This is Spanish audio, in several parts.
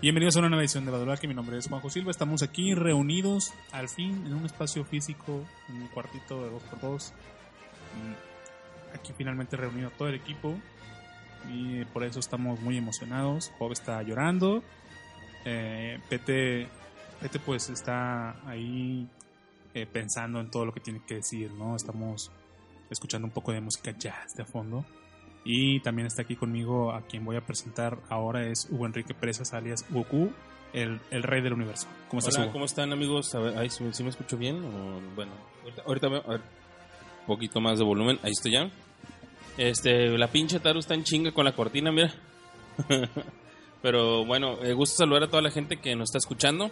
Bienvenidos a una nueva edición de Badulaque. Mi nombre es Juanjo Silva. Estamos aquí reunidos al fin en un espacio físico, en un cuartito de 2x2. Mm, Aquí finalmente reunido todo el equipo y por eso estamos muy emocionados. Bob está llorando. Eh, Pete, Pete pues está ahí eh, pensando en todo lo que tiene que decir, ¿no? Estamos escuchando un poco de música jazz de fondo. Y también está aquí conmigo a quien voy a presentar ahora es Hugo Enrique Presas alias Goku, el, el rey del universo. ¿Cómo estás, Hola, Hugo? ¿cómo están amigos? A ver, ay, ¿sí, me escucho bien? O, bueno, ahorita, ahorita a ver, un poquito más de volumen, ahí estoy ya. Este, la pinche Taru está en chinga con la cortina, mira. Pero bueno, eh, gusto saludar a toda la gente que nos está escuchando.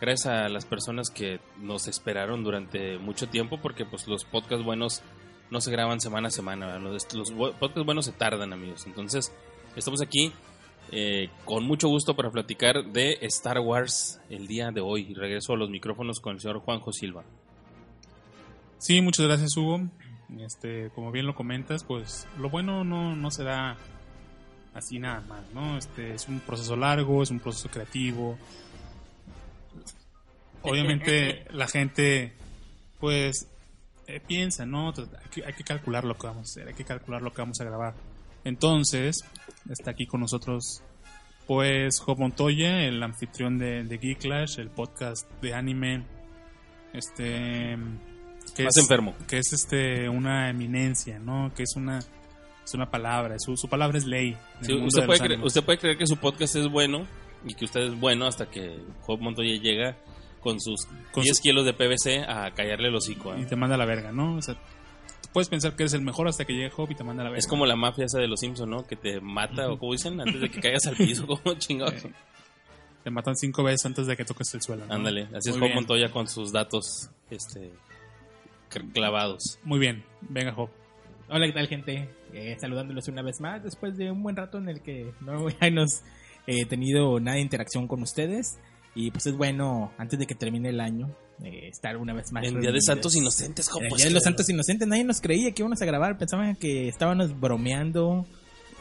Gracias a las personas que nos esperaron durante mucho tiempo, porque pues los podcasts buenos no se graban semana a semana. Los, los podcasts buenos se tardan, amigos. Entonces, estamos aquí eh, con mucho gusto para platicar de Star Wars el día de hoy. Y regreso a los micrófonos con el señor Juanjo Silva. Sí, muchas gracias Hugo. Este, como bien lo comentas, pues lo bueno no, no se da así nada más, ¿no? Este, es un proceso largo, es un proceso creativo. Obviamente la gente, pues, eh, piensa, ¿no? Hay que, hay que calcular lo que vamos a hacer, hay que calcular lo que vamos a grabar. Entonces, está aquí con nosotros, pues, Job Montoya, el anfitrión de, de Geek Clash, el podcast de anime, este que Más es, enfermo. que es este una eminencia, ¿no? Que es una es una palabra, su, su palabra es ley. Sí, usted, de puede los cre- animes. usted puede creer que su podcast es bueno y que usted es bueno hasta que Job Montoya llega con sus Con 10 su- kilos de PVC a callarle el hocico. ¿eh? y te manda a la verga, ¿no? O sea, tú puedes pensar que eres el mejor hasta que llegue Job y te manda a la verga. Es como la mafia esa de los Simpsons, ¿no? Que te mata, o como dicen, antes de que caigas al piso, como chingados. Eh, te matan cinco veces antes de que toques el suelo. ¿no? Ándale, así es Muy bien. Montoya con sus datos este clavados. Muy bien, venga Job. Hola, ¿qué tal, gente? Eh, saludándolos una vez más después de un buen rato en el que no hemos eh, tenido nada de interacción con ustedes. Y pues es bueno, antes de que termine el año, eh, estar una vez más. En Día de. Santos Inocentes. En el Día de los. Santos Inocentes, nadie nos creía que íbamos a grabar. Pensaban que estábamos bromeando.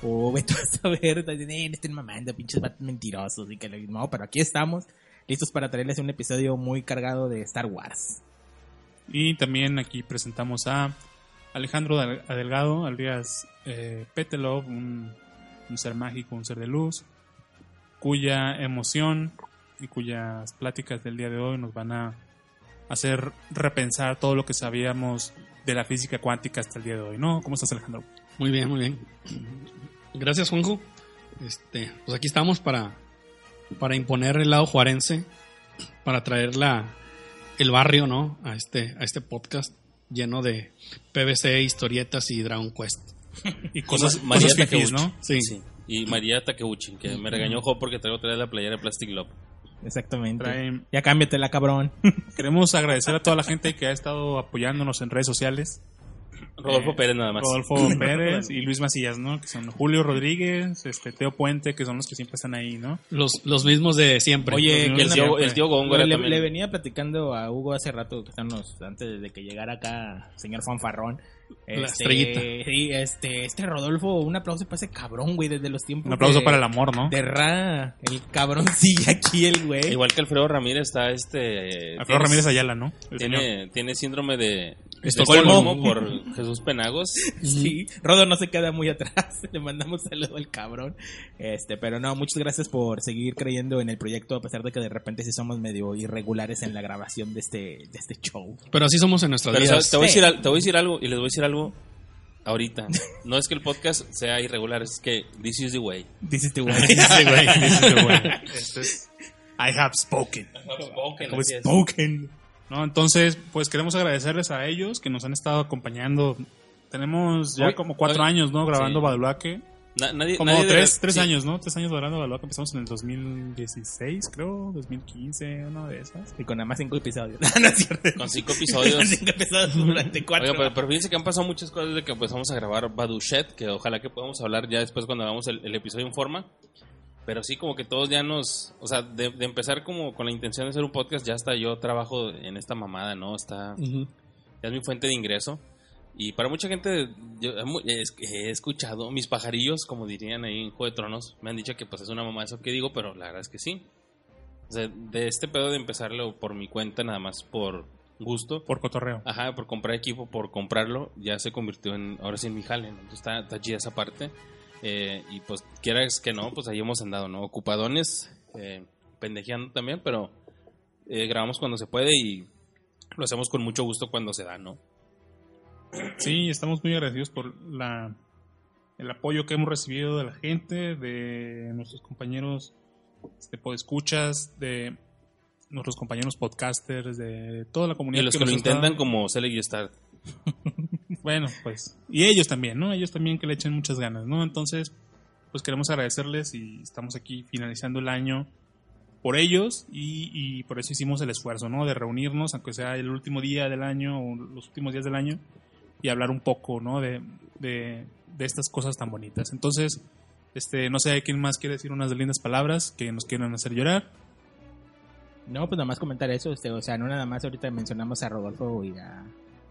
O vete a saber, eh, no estén mamando, pinches mentirosos. Y que no, pero aquí estamos, listos para traerles un episodio muy cargado de Star Wars. Y también aquí presentamos a Alejandro Del- Adelgado, alias eh, Petelov, un, un ser mágico, un ser de luz, cuya emoción y cuyas pláticas del día de hoy nos van a hacer repensar todo lo que sabíamos de la física cuántica hasta el día de hoy, ¿no? ¿Cómo estás, Alejandro? Muy bien, muy bien. Gracias, Juanjo. Este, pues aquí estamos para, para imponer el lado juarense, para traer la, el barrio, ¿no? A este, a este podcast lleno de PVC, historietas y Dragon Quest. Y cosas, María cosas fifís. ¿no? Sí. Sí. Y María Takeuchi, que me regañó porque traigo otra vez la playera de Plastic Love. Exactamente. Traen- Ya cámbiatela, cabrón. Queremos agradecer a toda la gente que ha estado apoyándonos en redes sociales. Rodolfo Eh, Pérez nada más. Rodolfo Pérez y Luis Macías, ¿no? Que son Julio Rodríguez, este Teo Puente, que son los que siempre están ahí, ¿no? Los, los mismos de siempre. Oye, el tío, el tío Góngora le, también. le venía platicando a Hugo hace rato, que estábamos antes de que llegara acá, señor Fanfarrón. La Este, estrellita. Sí, este, este Rodolfo, un aplauso para ese cabrón, güey, desde los tiempos. Un aplauso de- para el amor, ¿no? De Ra, el cabrón sigue aquí, el güey. Igual que Alfredo Ramírez está este... Alfredo tiene- Ramírez Ayala, ¿no? El señor. Tiene, tiene síndrome de Estocolmo. Estocolmo por Jesús Penagos. Sí, Rodo no se queda muy atrás. Le mandamos saludo al cabrón. Este, pero no, muchas gracias por seguir creyendo en el proyecto, a pesar de que de repente sí somos medio irregulares en la grabación de este, de este show. Pero así somos en vidas. ¿sabes? te, voy a Sí. decir, al- te voy a decir algo y les voy a decir algo ahorita. No es que el podcast sea irregular, es que this is the way. Este güey. Dice, güey, dice, güey. Este es- I have spoken. Como Así es. spoken. No, entonces, pues queremos agradecerles a ellos que nos han estado acompañando. Tenemos ya como cuatro años, ¿no? Grabando Sí. Badulaque. Na- nadie, Como nadie tres, tres sí. años, ¿no? Tres años grabando Badulaque. Empezamos en el 2016, creo. 2015, una de esas. Y con nada más cinco episodios. no es cierto. Con cinco episodios. cinco episodios durante cuatro. Oiga, pero, pero fíjense que han pasado muchas cosas desde que empezamos a grabar Badushet, que ojalá que podamos hablar ya después cuando hagamos el, el episodio en forma. Pero sí, como que todos ya nos. O sea, de, de empezar como con la intención de hacer un podcast, ya hasta yo trabajo en esta mamada, ¿no? Está. Ujú. Ya es mi fuente de ingreso. Y para mucha gente, yo he mu- he escuchado mis pajarillos, como dirían ahí en Juego de Tronos, me han dicho que pues es una mamá eso que digo, pero la verdad es que sí. O sea, de este pedo de empezarlo por mi cuenta, nada más por gusto, Por cotorreo. Ajá, por comprar equipo, por comprarlo, ya se convirtió en, ahora sí en mi jale, ¿no? Entonces está, está chida esa parte. Eh, y pues quieras que no, pues ahí hemos andado, ¿no? Ocupadones, eh, pendejeando también, pero eh, grabamos cuando se puede y lo hacemos con mucho gusto cuando se da, ¿no? Sí, estamos muy agradecidos por la el apoyo que hemos recibido de la gente, de nuestros compañeros este, escuchas, de nuestros compañeros podcasters, de toda la comunidad. Y los que, lo está- intentan como Selig y Start. Bueno, pues. Y ellos también, ¿no? Ellos también que le echen muchas ganas, ¿no? Entonces, pues queremos agradecerles y estamos aquí finalizando el año por ellos y, y por eso hicimos el esfuerzo, ¿no? De reunirnos, aunque sea el último día del año o los últimos días del año, y hablar un poco, ¿no? De, de, de estas cosas tan bonitas. Entonces, este, no sé quién más quiere decir unas lindas palabras que nos quieran hacer llorar. No, pues nada más comentar eso, este, o sea, no nada más ahorita mencionamos a Rodolfo y a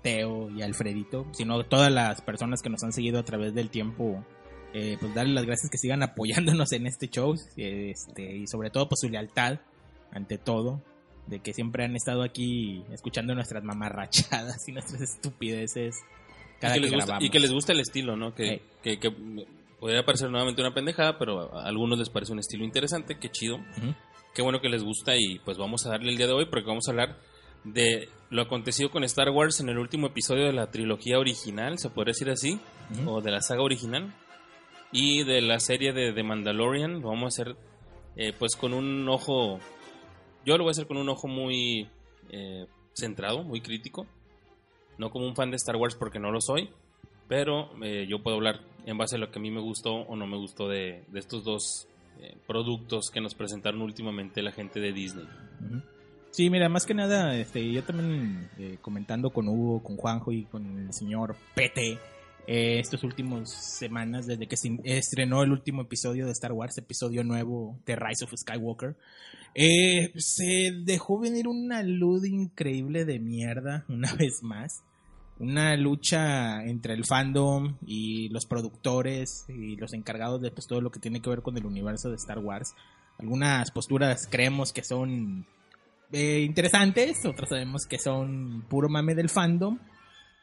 Teo y Alfredito, sino todas las personas que nos han seguido a través del tiempo, eh, pues darle las gracias que sigan apoyándonos en este show, este, y sobre todo pues su lealtad, ante todo, de que siempre han estado aquí escuchando nuestras mamarrachadas y nuestras estupideces Y cada que, que, les gusta, y que les gusta el estilo, ¿no? Que, Hey. que, que podría parecer nuevamente una pendejada, pero a algunos les parece un estilo interesante, qué chido. Ujú. Qué bueno que les gusta y pues vamos a darle el día de hoy porque vamos a hablar de lo acontecido con Star Wars en el último episodio de la trilogía original, se podría decir así, o de la saga original, y de la serie de The Mandalorian. Lo vamos a hacer eh, pues con un ojo, yo lo voy a hacer con un ojo muy eh, centrado, muy crítico, no como un fan de Star Wars porque no lo soy, pero eh, yo puedo hablar en base a lo que a mí me gustó o no me gustó de, de estos dos productos que nos presentaron últimamente la gente de Disney. Ujú. Sí, mira, más que nada, este, yo también eh, comentando con Hugo, con Juanjo y con el señor Pete, eh, estos últimos semanas, desde que estrenó el último episodio de Star Wars, episodio nuevo de Rise of Skywalker, eh, se dejó venir una luz increíble de mierda, una vez más. Una lucha entre el fandom y los productores y los encargados de pues, todo lo que tiene que ver con el universo de Star Wars. Algunas posturas creemos que son eh, interesantes, otras sabemos que son puro mame del fandom.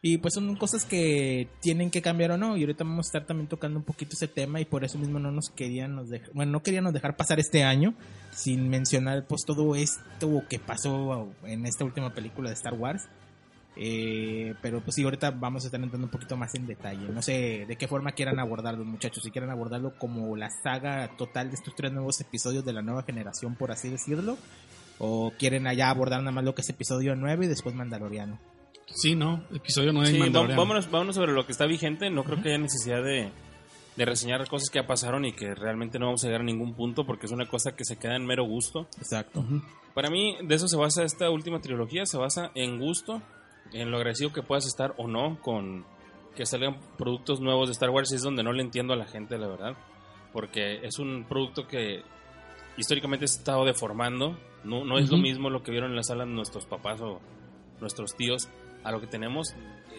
Y pues son cosas que tienen que cambiar o no. Y ahorita vamos a estar también tocando un poquito ese tema y por eso mismo no nos querían nos bueno, no querían dejar pasar este año sin mencionar pues todo esto que pasó en esta última película de Star Wars. Eh, pero pues sí, ahorita vamos a estar entrando un poquito más en detalle. No sé de qué forma quieran abordarlo, muchachos. Si quieren abordarlo como la saga total de estos tres nuevos episodios de la nueva generación, por así decirlo. O quieren allá abordar nada más lo que es episodio 9 y después Mandaloriano. Sí, ¿no? Episodio 9 Sí, de va- Mandalorian. vámonos, vámonos sobre lo que está vigente. No creo que haya necesidad de, de reseñar cosas que ya pasaron y que realmente no vamos a llegar a ningún punto porque es una cosa que se queda en mero gusto. Exacto. Ujú. Para mí, de eso se basa esta última trilogía, se basa en gusto, en lo agradecido que puedas estar o no con que salgan productos nuevos de Star Wars, y es donde no le entiendo a la gente, la verdad, porque es un producto que históricamente se ha estado deformando, no, no es lo mismo lo que vieron en la sala nuestros papás o nuestros tíos a lo que tenemos.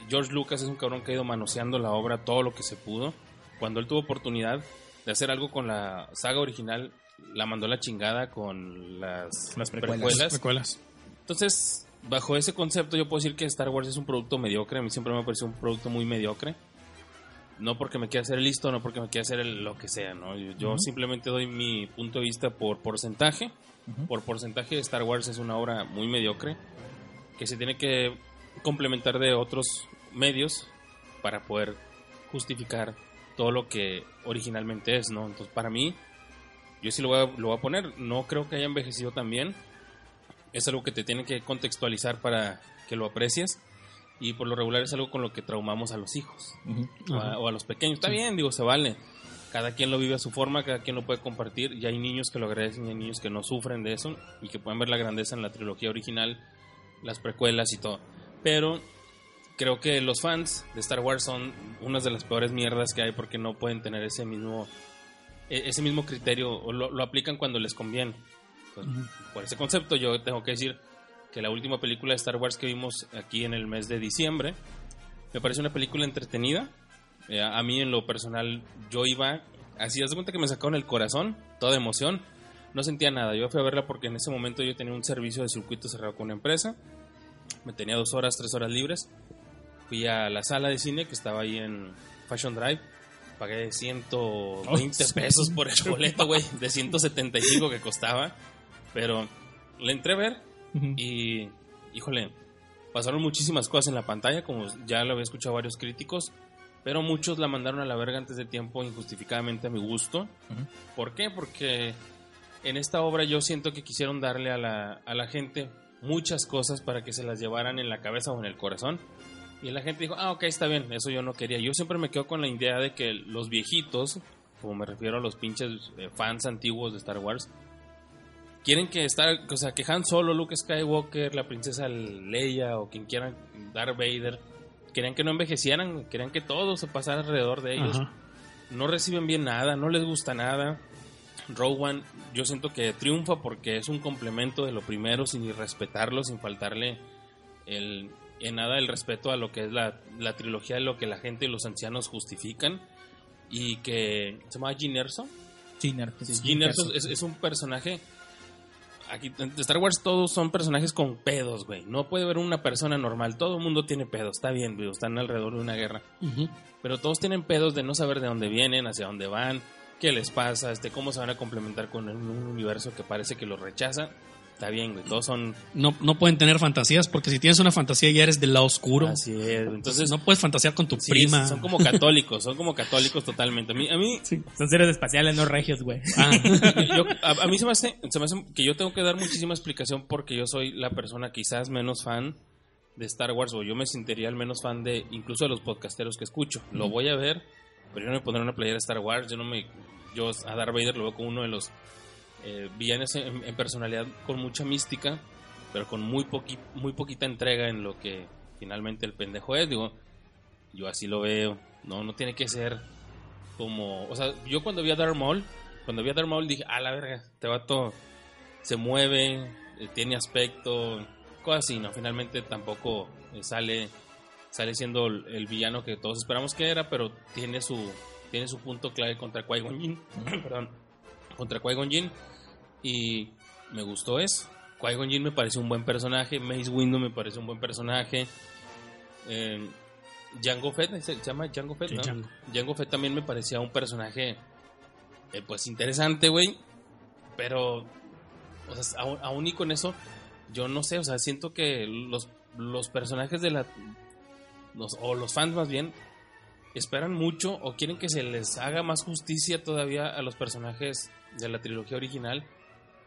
George Lucas es un cabrón que ha ido manoseando la obra todo lo que se pudo. Cuando él tuvo oportunidad de hacer algo con la saga original, la mandó a la chingada con las, Las precuelas. precuelas. Entonces, bajo ese concepto, yo puedo decir que Star Wars es un producto mediocre. A mí siempre me ha parecido un producto muy mediocre. No porque me quiera hacer listo, no porque me quiera hacer el- lo que sea, ¿no? Yo, simplemente doy mi punto de vista por porcentaje. Por porcentaje, Star Wars es una obra muy mediocre que se tiene que complementar de otros medios para poder justificar todo lo que originalmente es, ¿no? Entonces, para mí, yo sí lo voy a, lo voy a poner. No creo que haya envejecido tan bien. Es algo que te tiene que contextualizar para que lo aprecies. Y por lo regular es algo con lo que traumamos a los hijos Ujú. o Ajá. a, o a los pequeños. Está bien, digo, se vale. Cada quien lo vive a su forma, cada quien lo puede compartir. Y hay niños que lo agradecen y hay niños que no sufren de eso y que pueden ver la grandeza en la trilogía original, las precuelas y todo. Pero creo que los fans de Star Wars son unas de las peores mierdas que hay porque no pueden tener ese mismo e- ese mismo criterio o lo, lo aplican cuando les conviene. Entonces, Ujú. Por ese concepto yo tengo que decir que la última película de Star Wars que vimos aquí en el mes de diciembre Me parece una película entretenida. Eh, a mí en lo personal yo iba, así, haz de cuenta que me sacaron el corazón, toda emoción. No sentía nada. Yo fui a verla porque en ese momento yo tenía un servicio de circuito cerrado con una empresa. Me tenía dos horas, tres horas libres. Fui a la sala de cine que estaba ahí en Fashion Drive. Pagué 120 pesos por el boleto, güey, de 175 que costaba. Pero le entré a ver Y, híjole, pasaron muchísimas cosas en la pantalla, como ya lo había escuchado varios críticos, pero muchos la mandaron a la verga antes de tiempo, injustificadamente a mi gusto. ¿Por qué? Porque en esta obra yo siento que quisieron darle a la, a la gente muchas cosas para que se las llevaran en la cabeza o en el corazón. Y la gente dijo, ah, ok, está bien, eso yo no quería. Yo siempre me quedo con la idea de que los viejitos, como me refiero a los pinches eh, fans antiguos de Star Wars, quieren que Star, o sea, que Han Solo, Luke Skywalker, la princesa Leia o quien quieran, Darth Vader, querían que no envejecieran, querían que todo se pasara alrededor de ellos Ajá. no reciben bien nada, no les gusta nada. Rogue One, yo siento que triunfa porque es un complemento de lo primero, sin respetarlo, sin faltarle el, en nada el respeto a lo que es la, la trilogía de lo que la gente y los ancianos justifican. Y que se llama Gene Erso. Chinner, sí, Gene Erso es, es un personaje. Aquí en Star Wars todos son personajes con pedos, güey. No puede haber una persona normal. Todo el mundo tiene pedos. Está bien, güey. Están alrededor de una guerra pero todos tienen pedos de no saber de dónde vienen, hacia dónde van, qué les pasa, este, cómo se van a complementar con un un universo que parece que los rechaza. Está bien, güey, todos son No, no pueden tener fantasías porque si tienes una fantasía ya eres del lado oscuro. así es. Entonces, no puedes fantasear con tu sí, prima. son como católicos, son como católicos totalmente. A mí, a mí, Son seres espaciales, no regios, güey. Ah, yo- a, a mí se me, hace, se me hace que yo tengo que dar muchísima explicación porque yo soy la persona quizás menos fan de Star Wars o yo me sentiría el menos fan de incluso de los podcasteros que escucho. Lo voy a ver, pero yo no me pondré una playera de Star Wars. Yo no me, yo a Darth Vader lo veo como uno de los eh, villanos en, en personalidad con mucha mística, pero con muy poqui, muy poquita entrega en lo que finalmente el pendejo es. Digo, yo así lo veo. No, no tiene que ser como, o sea, yo cuando vi a Darth Maul, cuando vi a Darth Maul dije, a la verga, este vato se mueve, eh, tiene aspecto, cosas así, no, finalmente tampoco eh, sale sale siendo el, villano que todos esperamos que era, pero tiene su tiene su punto clave contra Qui-Gon Jinn, perdón, contra Qui-Gon y me gustó eso. Qui-Gon Jinn me parece un buen personaje, Mace Windu me parece un buen personaje. Eh, Jango Fett, ¿se llama Jango Fett? Sí, ¿no? Jango. Jango Fett también me parecía un personaje, eh, pues interesante, güey. Pero, o sea, aún, aún y con eso, yo no sé, o sea, siento que los, los personajes de la. Los, o los fans más bien, esperan mucho o quieren que se les haga más justicia todavía a los personajes de la trilogía original,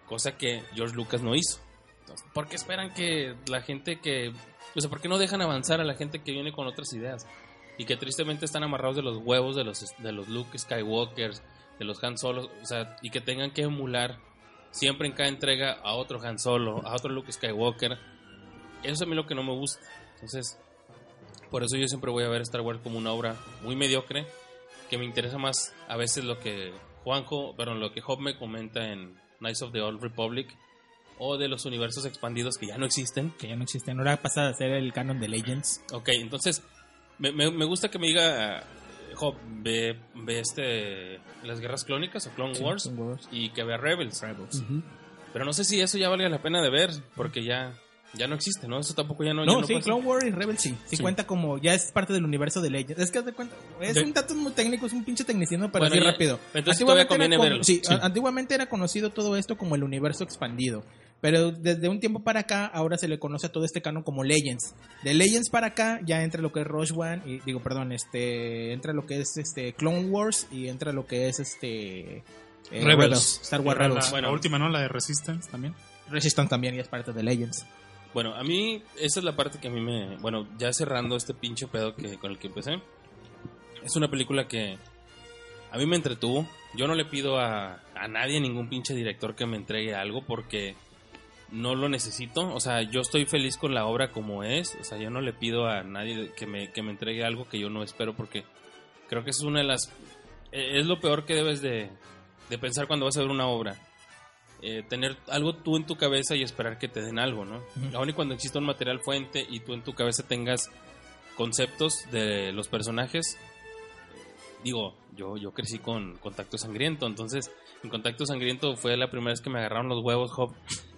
cosa que George Lucas no hizo. Entonces, ¿Por qué esperan que la gente que... O sea, ¿por qué no dejan avanzar a la gente que viene con otras ideas? Y que tristemente están amarrados de los huevos de los, de los Luke Skywalkers, de los Han Solo, o sea, y que tengan que emular siempre en cada entrega a otro Han Solo, a otro Luke Skywalker. Eso es a mí lo que no me gusta. Entonces, por eso yo siempre voy a ver Star Wars como una obra muy mediocre, que me interesa más a veces lo que Juanjo, perdón, lo que Job me comenta en Knights of the Old Republic, o de los universos expandidos que ya no existen. Que ya no existen. Ahora pasa a ser el canon de Legends. Ok, entonces me, me- me gusta que me diga, eh, Job, ve, ve este, las guerras clónicas o Clone Wars Clone Wars. y que vea Rebels. Rebels. Pero no sé si eso ya valga la pena de ver, porque ya, ya no existe, ¿no? Eso tampoco ya no. ya No, no sí, pasa. Clone Wars y Rebels sí. sí. Sí. cuenta como, ya es parte del universo de Legends. Es que haz de cuenta, es De- un dato muy técnico, es un pinche tecnicismo, pero Bueno, ya- rápido. entonces todavía era conviene como- verlo. Sí, Sí. a- antiguamente era conocido todo esto como el universo expandido. Pero desde un tiempo para acá, ahora se le conoce a todo este canon como Legends. De Legends para acá, ya entra lo que es Rogue One, y digo, perdón, este, entra lo que es este Clone Wars y entra lo que es este eh, Rebels. Star Wars La, Rebels. la Bueno. última, ¿no? La de Resistance también. Resistance también ya es parte de Legends. Bueno, a mí, esa es la parte que a mí me. Bueno, ya cerrando este pinche pedo que, con el que empecé. Es una película que a mí me entretuvo. Yo no le pido a, a nadie, ningún pinche director que me entregue algo porque no lo necesito. O sea, yo estoy feliz con la obra como es. O sea, yo no le pido a nadie que me, que me entregue algo que yo no espero porque creo que es una de las... eh, Es lo peor que debes de, de pensar cuando vas a ver una obra. Eh, tener algo tú en tu cabeza y esperar que te den algo, ¿no? Ujú. Aún y cuando exista un material fuente y tú en tu cabeza tengas conceptos de los personajes. Digo, yo, yo crecí con Contacto Sangriento, entonces en Contacto Sangriento fue la primera vez que me agarraron los huevos, Hop,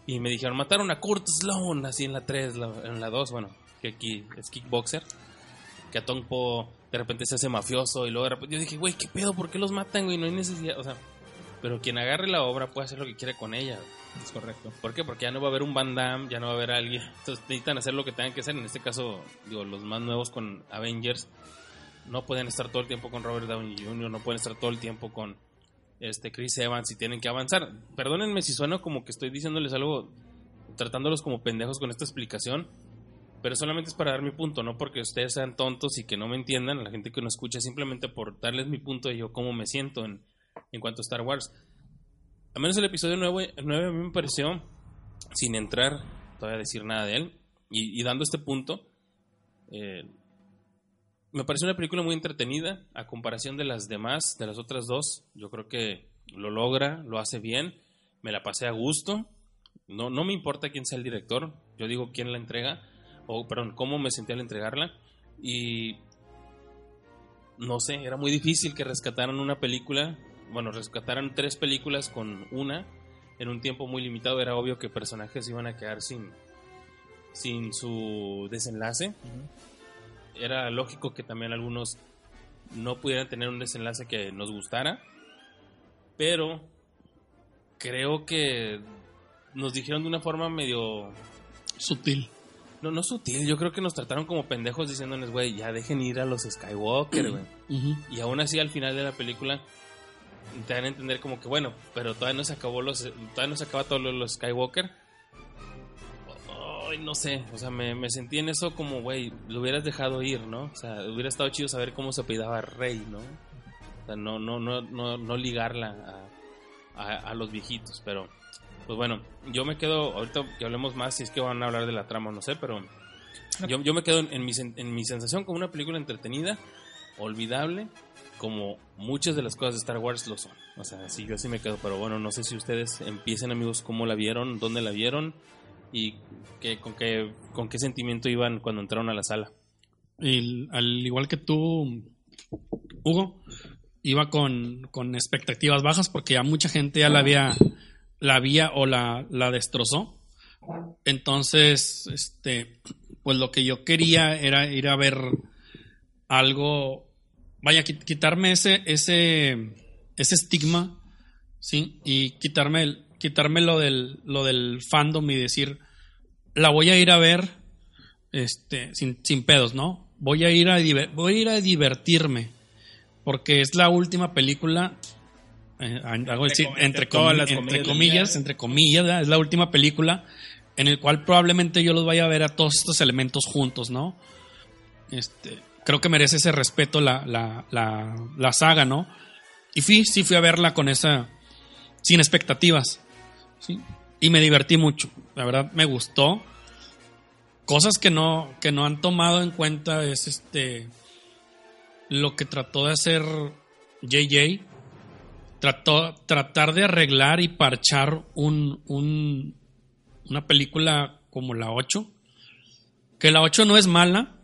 y me dijeron, mataron a Kurt Sloan, así en la 3, la- en la 2, bueno, que aquí es kickboxer, que a Tong Po de repente se hace mafioso, y luego de repente yo dije, güey, ¿qué pedo? ¿Por qué los matan, güey? No hay necesidad, o sea, pero quien agarre la obra puede hacer lo que quiera con ella. Es correcto. ¿Por qué? Porque ya no va a haber un Van Damme, ya no va a haber alguien. Entonces necesitan hacer lo que tengan que hacer. En este caso, digo, los más nuevos con Avengers no pueden estar todo el tiempo con Robert Downey Jr., no pueden estar todo el tiempo con este Chris Evans y tienen que avanzar. Perdónenme si sueno como que estoy diciéndoles algo, tratándolos como pendejos con esta explicación, pero solamente es para dar mi punto, no porque ustedes sean tontos y que no me entiendan, la gente que no escucha, simplemente por darles mi punto de yo cómo me siento en, en cuanto a Star Wars. Al menos el episodio 9, el 9 a mí me pareció, sin entrar todavía a decir nada de él, y, y dando este punto, eh, me pareció una película muy entretenida a comparación de las demás, de las otras dos. Yo creo que lo logra, lo hace bien, me la pasé a gusto. No, no me importa quién sea el director, yo digo quién la entrega, o perdón, cómo me sentí al entregarla. Y no sé, era muy difícil que rescataran una película, bueno, rescataran tres películas con una en un tiempo muy limitado. Era obvio que personajes iban a quedar sin, sin su desenlace. Era lógico que también algunos no pudieran tener un desenlace que nos gustara, pero creo que nos dijeron de una forma medio Sutil. no, no sutil, yo creo que nos trataron como pendejos diciéndoles, güey, ya dejen ir a los Skywalker, güey. Y aún así al final de la película te dan a entender como que, bueno, pero todavía no se acabó los, todavía no se acaba todo lo los Skywalker. Ay, no sé, o sea, me, me sentí en eso como, güey, lo hubieras dejado ir, ¿no? O sea, hubiera estado chido saber cómo se apellidaba Rey, ¿no? O sea, no, no, no, no, no ligarla a, los viejitos, pero pues bueno, yo me quedo, ahorita que hablemos más, si es que van a hablar de la trama, no sé, pero yo, yo me quedo en, en mi, en mi sensación como una película entretenida, olvidable, como muchas de las cosas de Star Wars lo son. O sea, sí, yo así me quedo, pero bueno, no sé si ustedes empiecen, amigos, cómo la vieron, dónde la vieron y qué, con, qué, con qué sentimiento iban cuando entraron a la sala. Y al igual que tú, Hugo, iba con, con expectativas bajas porque ya mucha gente ya la había, la había o la, la destrozó. Entonces, este, pues lo que yo quería era ir a ver algo, vaya, qui- quitarme ese, ese, ese estigma, ¿sí? Y quitarme, el- quitarme lo del, lo del fandom y decir, la voy a ir a ver este, sin, sin pedos, ¿no? Voy a ir a voy a ir a divertirme. Porque es la última película. eh, hago decir, com- entre, las entre comillas. comillas, entre comillas, ¿verdad? es la última película en el cual probablemente yo los vaya a ver a todos estos elementos juntos, ¿no? Este, creo que merece ese respeto la, la, la, la saga, ¿no? Y fui, sí fui a verla con esa, sin expectativas. Y me divertí mucho, la verdad me gustó. Cosas que no, que no han tomado en cuenta es este, lo que trató de hacer JJ, trató, tratar de arreglar y parchar un, un, una película como la 8, que la 8 no es mala,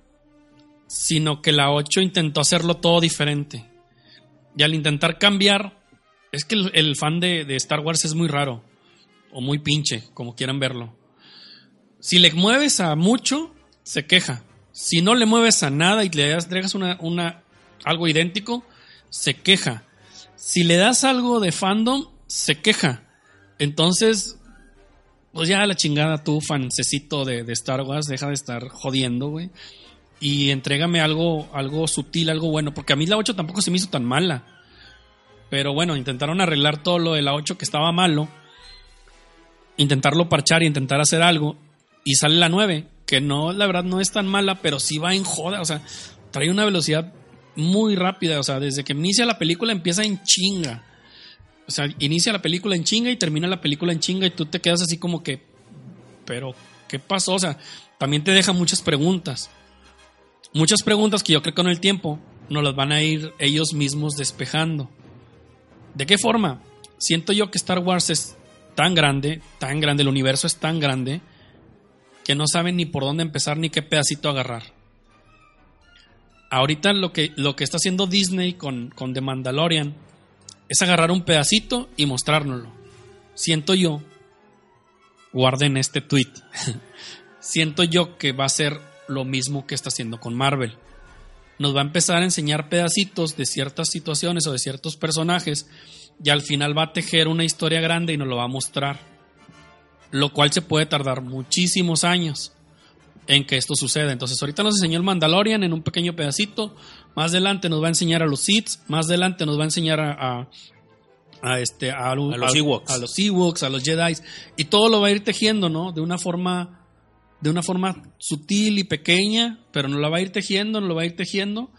sino que la 8 intentó hacerlo todo diferente. Y al intentar cambiar, es que el, fan de, de Star Wars es muy raro, o muy pinche, como quieran verlo. Si le mueves a mucho, se queja. Si no le mueves a nada y le das, entregas una, una, algo idéntico, se queja. Si le das algo de fandom, se queja. Entonces, pues ya la chingada tú, fancecito de, de Star Wars, deja de estar jodiendo, güey. Y entrégame algo, algo sutil, algo bueno. Porque a mí la 8 tampoco se me hizo tan mala. Pero bueno, intentaron arreglar todo lo de la 8 que estaba malo. Intentarlo parchar y intentar hacer algo. Y sale la 9, que no, la verdad no es tan mala, pero sí va en joda. O sea, trae una velocidad muy rápida. O sea, desde que inicia la película empieza en chinga. O sea, inicia la película en chinga y termina la película en chinga y tú te quedas así como que, pero, ¿qué pasó? O sea, también te deja muchas preguntas. Muchas preguntas que yo creo que con el tiempo nos las van a ir ellos mismos despejando. ¿De qué forma? Siento yo que Star Wars es tan grande, tan grande, el universo es tan grande, que no saben ni por dónde empezar ni qué pedacito agarrar. ahorita lo que, lo que está haciendo Disney con, con The Mandalorian es agarrar un pedacito y mostrárnoslo. Siento yo, guarden este tweet, siento yo que va a ser lo mismo que está haciendo con Marvel. Nos va a empezar a enseñar pedacitos de ciertas situaciones o de ciertos personajes y al final va a tejer una historia grande y nos lo va a mostrar. Lo cual se puede tardar muchísimos años en que esto suceda. Entonces, ahorita nos enseñó el Mandalorian en un pequeño pedacito. Más adelante nos va a enseñar a los Sith. Más adelante nos va a enseñar a, a, a este, a, A los Ewoks. A los Ewoks, a los Jedi. Y todo lo va a ir tejiendo, ¿no? De una forma. De una forma sutil y pequeña, pero nos la va a ir tejiendo, nos lo va a ir tejiendo,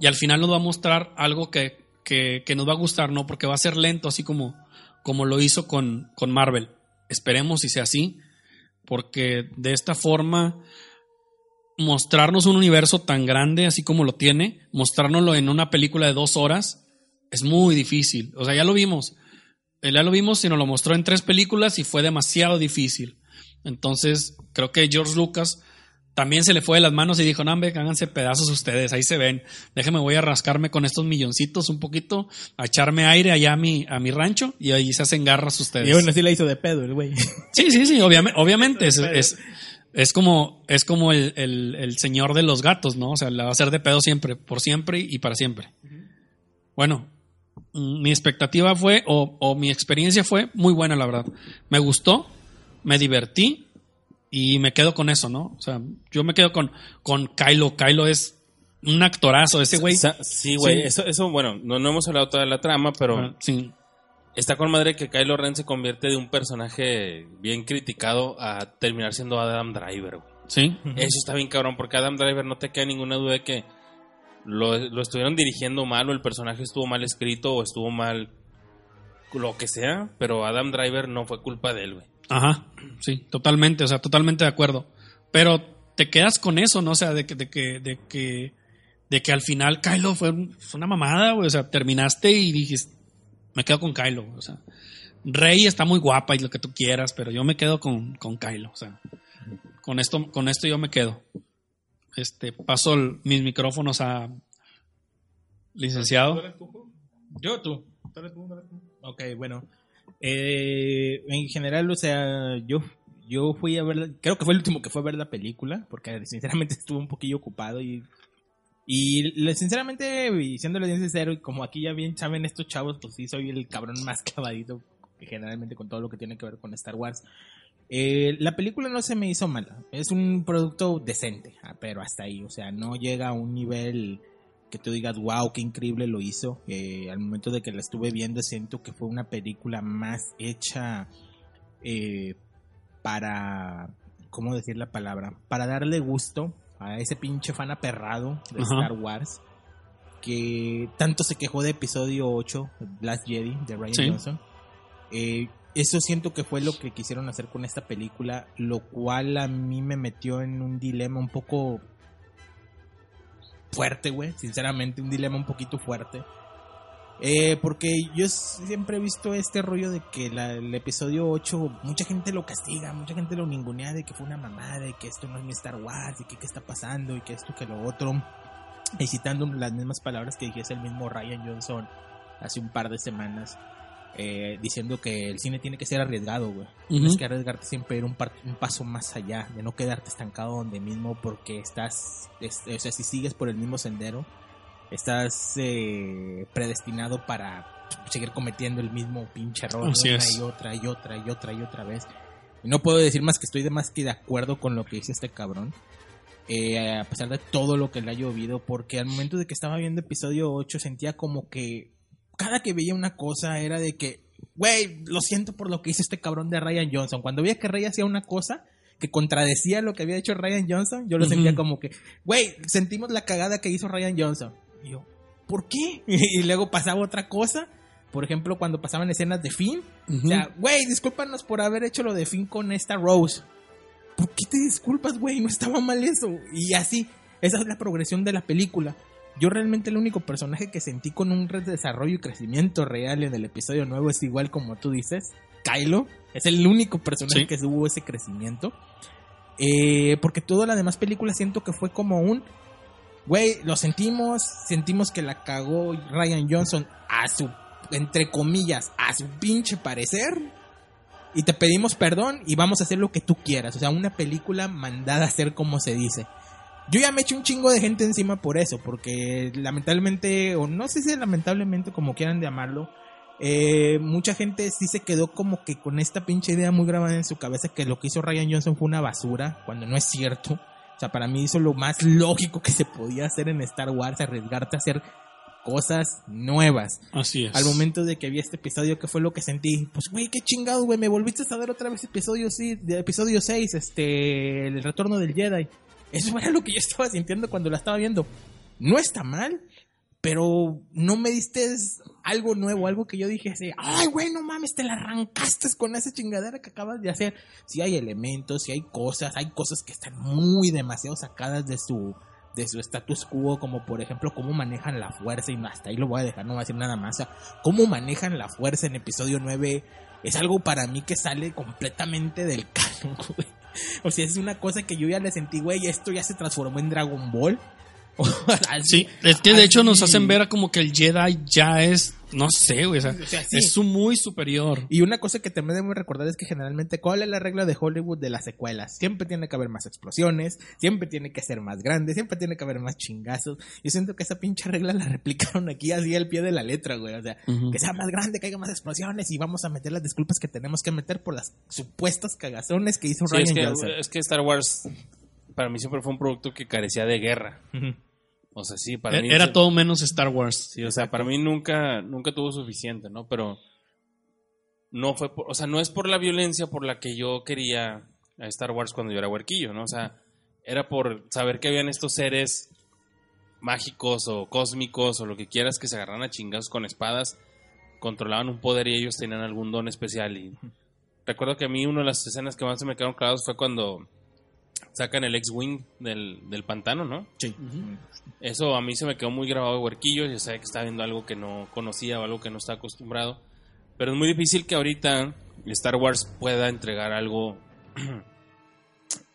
y al final nos va a mostrar algo que, que, que nos va a gustar, ¿no? Porque va a ser lento, así como, como lo hizo con, con Marvel. Esperemos y sea así, porque de esta forma mostrarnos un universo tan grande así como lo tiene, mostrárnoslo en una película de dos horas, es muy difícil. O sea, ya lo vimos. Eh, Ya lo vimos y nos lo mostró en tres películas y fue demasiado difícil. Entonces, creo que George Lucas también se le fue de las manos y dijo, no, hombre, háganse pedazos ustedes, ahí se ven. Déjenme, voy a rascarme con estos milloncitos un poquito, a echarme aire allá a mi, a mi rancho y ahí se hacen garras ustedes. Y bueno, sí la hizo de pedo el güey. Sí, sí, sí, obviamente, obviamente es, es, es como, es como el, el- el señor de los gatos, ¿no? O sea, la va a hacer de pedo siempre, por siempre y para siempre. Bueno, mm, mi expectativa fue, o, o mi experiencia fue muy buena, la verdad. Me gustó, me divertí y me quedo con eso, ¿no? O sea, yo me quedo con, con Kylo. Kylo es un actorazo, ese güey. Sí, güey. Sí. Eso, eso, bueno, no, no hemos hablado toda la trama, pero sí. está con madre que Kylo Ren se convierte de un personaje bien criticado a terminar siendo Adam Driver, güey. Sí. Eso está bien cabrón, porque Adam Driver no te queda ninguna duda de que lo, lo estuvieron dirigiendo mal o el personaje estuvo mal escrito o estuvo mal lo que sea, pero Adam Driver no fue culpa de él, güey. Ajá, sí, totalmente, o sea, totalmente de acuerdo. Pero te quedas con eso, ¿no? O sea, de que, de que, de que, de que al final Kylo fue, un- fue una mamada, güey. O sea, terminaste y dijiste, me quedo con Kylo, o sea. Rey está muy guapa y lo que tú quieras, pero yo me quedo con, con Kylo, o sea. Con esto, con esto yo me quedo. Este, paso el- mis micrófonos a licenciado. Yo, tú. Ok, bueno. Eh, en general, o sea, yo, yo fui a ver, creo que fue el último que fue a ver la película, porque sinceramente estuve un poquillo ocupado y, y sinceramente, y siéndole bien sincero, como aquí ya bien saben estos chavos, pues sí soy el cabrón más clavadito, generalmente con todo lo que tiene que ver con Star Wars. Eh, la película no se me hizo mala, es un producto decente, ah, pero hasta ahí, o sea, no llega a un nivel que tú digas, wow, qué increíble lo hizo. Eh, al momento de que la estuve viendo, siento que fue una película más hecha eh, para, ¿cómo decir la palabra? Para darle gusto a ese pinche fan aperrado de. Star Wars que tanto se quejó de episodio 8, Last Jedi, de Ryan Sí. Johnson. Eh, eso siento que fue lo que quisieron hacer con esta película, lo cual a mí me metió en un dilema un poco fuerte, güey. Sinceramente, un dilema un poquito fuerte. Eh, porque yo siempre he visto este rollo de que la- el episodio 8, mucha gente lo castiga, mucha gente lo ningunea de que fue una mamada, de que esto no es mi Star Wars, y que qué está pasando, y que esto, que lo otro. Y citando las mismas palabras que dijese el mismo Ryan Johnson hace un par de semanas, eh, diciendo que el cine tiene que ser arriesgado, güey. Tienes que arriesgarte siempre ir un, par- un paso más allá, de no quedarte estancado donde mismo porque estás, es- o sea, si sigues por el mismo sendero, estás eh, predestinado para seguir cometiendo el mismo pinche error Así una es. y otra y otra y otra y otra vez. Y no puedo decir más que estoy de más que de acuerdo con lo que dice este cabrón. Eh, a pesar de todo lo que le ha llovido, porque al momento de que estaba viendo episodio 8 sentía como que cada que veía una cosa era de que, güey, lo siento por lo que hizo este cabrón de Ryan Johnson. Cuando veía que Rey hacía una cosa que contradecía lo que había hecho Ryan Johnson, yo lo Ujú. sentía como que, güey, sentimos la cagada que hizo Ryan Johnson. Y yo, ¿por qué? Y luego pasaba otra cosa. Por ejemplo, cuando pasaban escenas de Finn, Ujú. o sea, güey, discúlpanos por haber hecho lo de Finn con esta Rose. ¿Por qué te disculpas, güey? No estaba mal eso. Y así, esa es la progresión de la película. Yo realmente el único personaje que sentí con un desarrollo y crecimiento real en el episodio nuevo es igual como tú dices, Kylo. Es el único personaje Sí. que tuvo ese crecimiento. Eh, porque toda la demás película siento que fue como un... Güey, lo sentimos, sentimos que la cagó Ryan Johnson a su, entre comillas, a su pinche parecer. Y te pedimos perdón y vamos a hacer lo que tú quieras. O sea, una película mandada a hacer como se dice. Yo ya me eché un chingo de gente encima por eso, porque lamentablemente, o no sé si lamentablemente como quieran llamarlo, eh, mucha gente sí se quedó como que con esta pinche idea muy grabada en su cabeza que lo que hizo Ryan Johnson fue una basura, cuando no es cierto. O sea, para mí hizo lo más lógico que se podía hacer en Star Wars, arriesgarte a hacer cosas nuevas. Así es. Al momento de que vi este episodio, ¿qué fue lo que sentí? Pues, güey, qué chingado, güey, me volviste a ver otra vez episodio, sí, de episodio 6, este, el retorno del Jedi. Eso era lo que yo estaba sintiendo cuando la estaba viendo. No está mal, pero no me diste algo nuevo, algo que yo dije así, ay, güey, no mames, te la arrancaste con esa chingadera que acabas de hacer. Si hay elementos, si hay cosas, hay cosas que están muy demasiado sacadas de su de su status quo, como por ejemplo cómo manejan la fuerza, y hasta ahí lo voy a dejar, no voy a decir nada más, o sea, cómo manejan la fuerza en episodio 9 es algo para mí que sale completamente del canon, güey. O sea, es una cosa que yo ya le sentí, güey, esto ya se transformó en Dragon Ball. sí, es que de hecho nos hacen ver como que el Jedi ya es, no sé, güey, o sea, O sea, sí. es un muy superior. Y una cosa que también debemos recordar es que generalmente, ¿cuál es la regla de Hollywood de las secuelas? Siempre tiene que haber más explosiones, siempre tiene que ser más grande, siempre tiene que haber más chingazos. Yo siento que esa pinche regla la replicaron aquí así al pie de la letra, güey. O sea, que sea más grande, que haya más explosiones y vamos a meter las disculpas que tenemos que meter por las supuestas cagazones que hizo Sí, Ryan es, que, Johnson. es que Star Wars para mí siempre fue un producto que carecía de guerra. O sea, sí, para mí... E-, Era todo menos Star Wars. Sí, o sea, para mí nunca, nunca tuvo suficiente, ¿no? Pero no fue por, o sea, no es por la violencia por la que yo quería a Star Wars cuando yo era huerquillo, ¿no? O sea, era por saber que habían estos seres mágicos o cósmicos o lo que quieras que se agarran a chingados con espadas, controlaban un poder y ellos tenían algún don especial y recuerdo que a mí una de las escenas que más se me quedaron clavadas fue cuando sacan el X-Wing del, del pantano, ¿no? Sí. Eso a mí se me quedó muy grabado de huerquillo. Yo sabía que estaba viendo algo que no conocía o algo que no estaba acostumbrado. Pero es muy difícil que ahorita Star Wars pueda entregar algo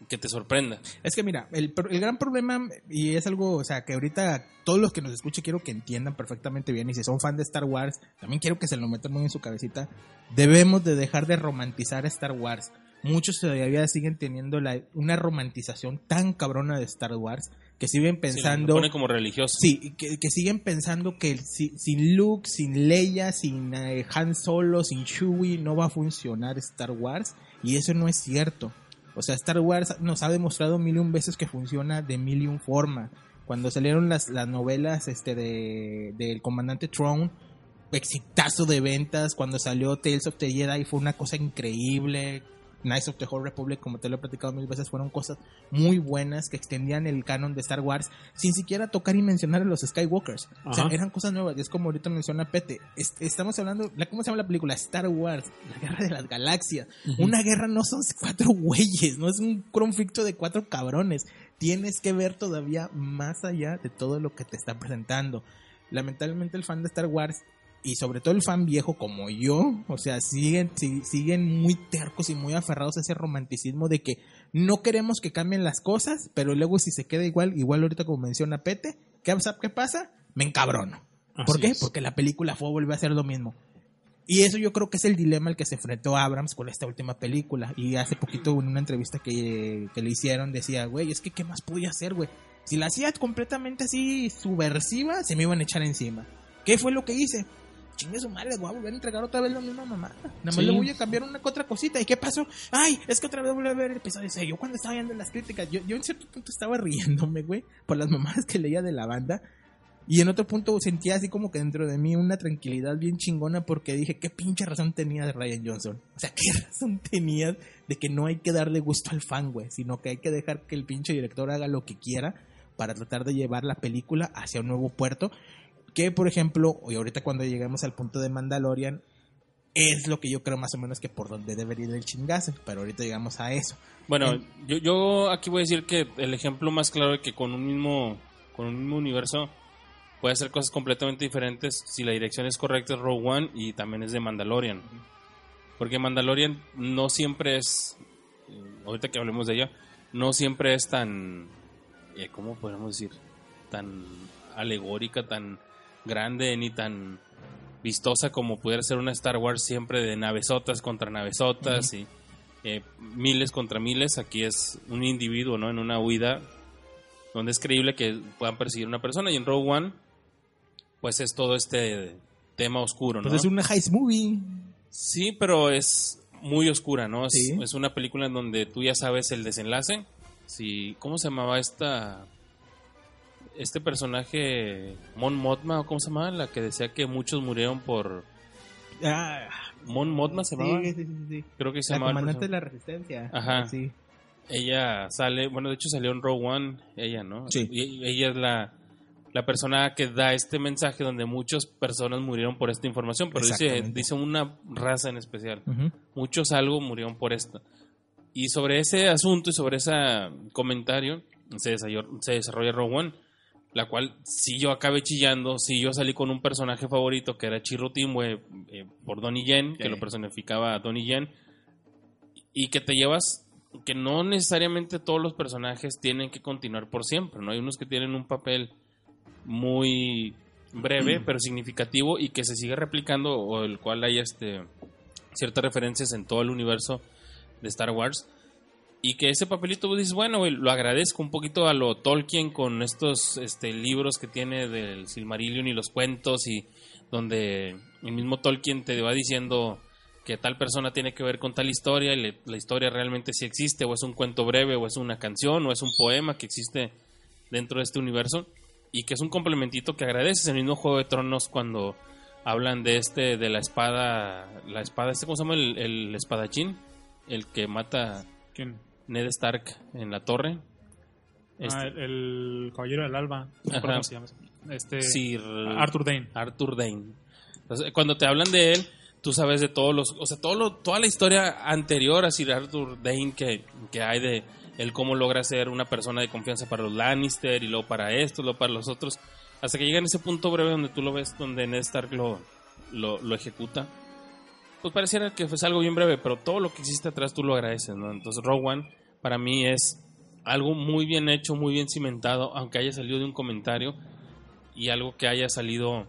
que te sorprenda. Es que mira, el, el gran problema, y es algo, o sea, que ahorita todos los que nos escuchen quiero que entiendan perfectamente bien, y si son fan de Star Wars, también quiero que se lo metan muy en su cabecita, debemos de dejar de romantizar a Star Wars. Muchos todavía siguen teniendo la, una romantización tan cabrona de Star Wars que siguen Sí, pensando... lo pone como religioso. Sí, que, que siguen pensando que si- sin Luke, sin Leia, sin eh, Han Solo, sin Chewie no va a funcionar Star Wars y eso no es cierto. O sea, Star Wars nos ha demostrado mil y un veces que funciona de mil y un forma. Cuando salieron las, las novelas este de del comandante Throne, exitazo de ventas. Cuando salió Tales of the Jedi fue una cosa increíble. Knights of the Whole Republic, como te lo he platicado mil veces, fueron cosas muy buenas que extendían el canon de Star Wars sin siquiera tocar y mencionar a los Skywalkers. O sea, eran cosas nuevas. Y es como ahorita menciona Pete. Es- estamos hablando, la- ¿cómo se llama la película? Star Wars, la guerra de las galaxias. Una guerra no son cuatro güeyes, no es un conflicto de cuatro cabrones. Tienes que ver todavía más allá de todo lo que te está presentando. Lamentablemente el fan de Star Wars y sobre todo el fan viejo como yo, o sea, siguen, si- siguen muy tercos y muy aferrados a ese romanticismo de que no queremos que cambien las cosas, pero luego si se queda igual, igual ahorita como menciona Pete, ¿qué, pasa- qué pasa? Me encabrono. ¿Por Así qué? es. Porque la película fue volver a hacer lo mismo. Y eso yo creo que es el dilema al que se enfrentó Abrams con esta última película. Y hace poquito en una entrevista que, que le hicieron decía, güey, es que ¿qué más podía hacer, güey? Si la hacía completamente así subversiva, se me iban a echar encima. ¿Qué fue lo que hice? Chingue su madre, voy a volver a entregar otra vez la misma mamá. Nada más Sí. le voy a cambiar una otra cosita. ¿Y qué pasó? Ay, es que otra vez volví a ver el episodio 6. Yo cuando estaba viendo las críticas, yo, yo en cierto punto estaba riéndome, güey, por las mamadas que leía de la banda. Y en otro punto sentía así como que dentro de mí una tranquilidad bien chingona porque dije, ¿qué pinche razón tenía de Ryan Johnson? O sea, ¿qué razón tenías de que no hay que darle gusto al fan, güey? Sino que hay que dejar que el pinche director haga lo que quiera para tratar de llevar la película hacia un nuevo puerto. Que, por ejemplo, y ahorita cuando lleguemos al punto de Mandalorian, es lo que yo creo más o menos que por donde debería ir el chingazo. Pero ahorita llegamos a eso. Bueno, En- yo, yo aquí voy a decir que el ejemplo más claro de que con un mismo con un mismo universo puede hacer cosas completamente diferentes si la dirección es correcta es Rogue One y también es de Mandalorian. Porque Mandalorian no siempre es eh, ahorita que hablemos de ella, no siempre es tan eh, ¿cómo podemos decir? tan alegórica, tan grande, ni tan vistosa como pudiera ser una Star Wars siempre de navesotas contra navesotas y eh, miles contra miles. Aquí es un individuo, ¿no? En una huida donde es creíble que puedan perseguir a una persona. Y en Rogue One, pues es todo este tema oscuro, ¿no? Pues es una heist movie. Sí, pero es muy oscura, ¿no? Es, Sí. es una película en donde tú ya sabes el desenlace. Sí, ¿Cómo se llamaba esta... Este personaje, Mon Mothma, o cómo se llamaba? La que decía que muchos murieron por... Ah, Mon Mothma se llamaba. sí, sí, sí, sí. Creo que se La llamaba. comandante de la resistencia. Ajá. Sí. Ella sale, bueno, de hecho salió en Rogue One, ella, ¿no? Sí. Y ella es la, la persona que da este mensaje donde muchas personas murieron por esta información, pero dice, dice una raza en especial. Muchos algo murieron por esto. Y sobre ese asunto y sobre ese comentario se desarrolla, se desarrolla Rogue One, la cual si yo acabé chillando, si yo salí con un personaje favorito que era Chirro Timwe eh, por Donnie Yen, que Sí. lo personificaba a Donnie Yen, y que te llevas que no necesariamente todos los personajes tienen que continuar por siempre, ¿no? Hay unos que tienen un papel muy breve, pero significativo y que se sigue replicando o el cual hay este ciertas referencias en todo el universo de Star Wars y que ese papelito pues, dices, bueno, lo agradezco un poquito a lo Tolkien con estos este, libros que tiene del Silmarillion y los cuentos y donde el mismo Tolkien te va diciendo que tal persona tiene que ver con tal historia y le- la historia realmente sí existe o es un cuento breve o es una canción o es un poema que existe dentro de este universo y que es un complementito que agradeces en el mismo Juego de Tronos cuando hablan de este de la espada la espada este cómo se llama el, el espadachín el que mata ¿Quién? Ned Stark en la torre Este, Ah, el, el caballero del alba. No se llama. Este, Sir Arthur Dane. Arthur Dane. Entonces, cuando te hablan de él, tú sabes de todos los, o sea, todo lo- toda la historia anterior a Sir Arthur Dane que, que hay de él cómo logra ser una persona de confianza para los Lannister y luego para esto, luego para los otros, hasta que llega en ese punto breve donde tú lo ves, donde Ned Stark lo, lo, lo ejecuta. Pues pareciera que fue algo bien breve, pero todo lo que existe atrás tú lo agradeces, ¿no? Entonces Rogue One para mí es algo muy bien hecho, muy bien cimentado, aunque haya salido de un comentario y algo que haya salido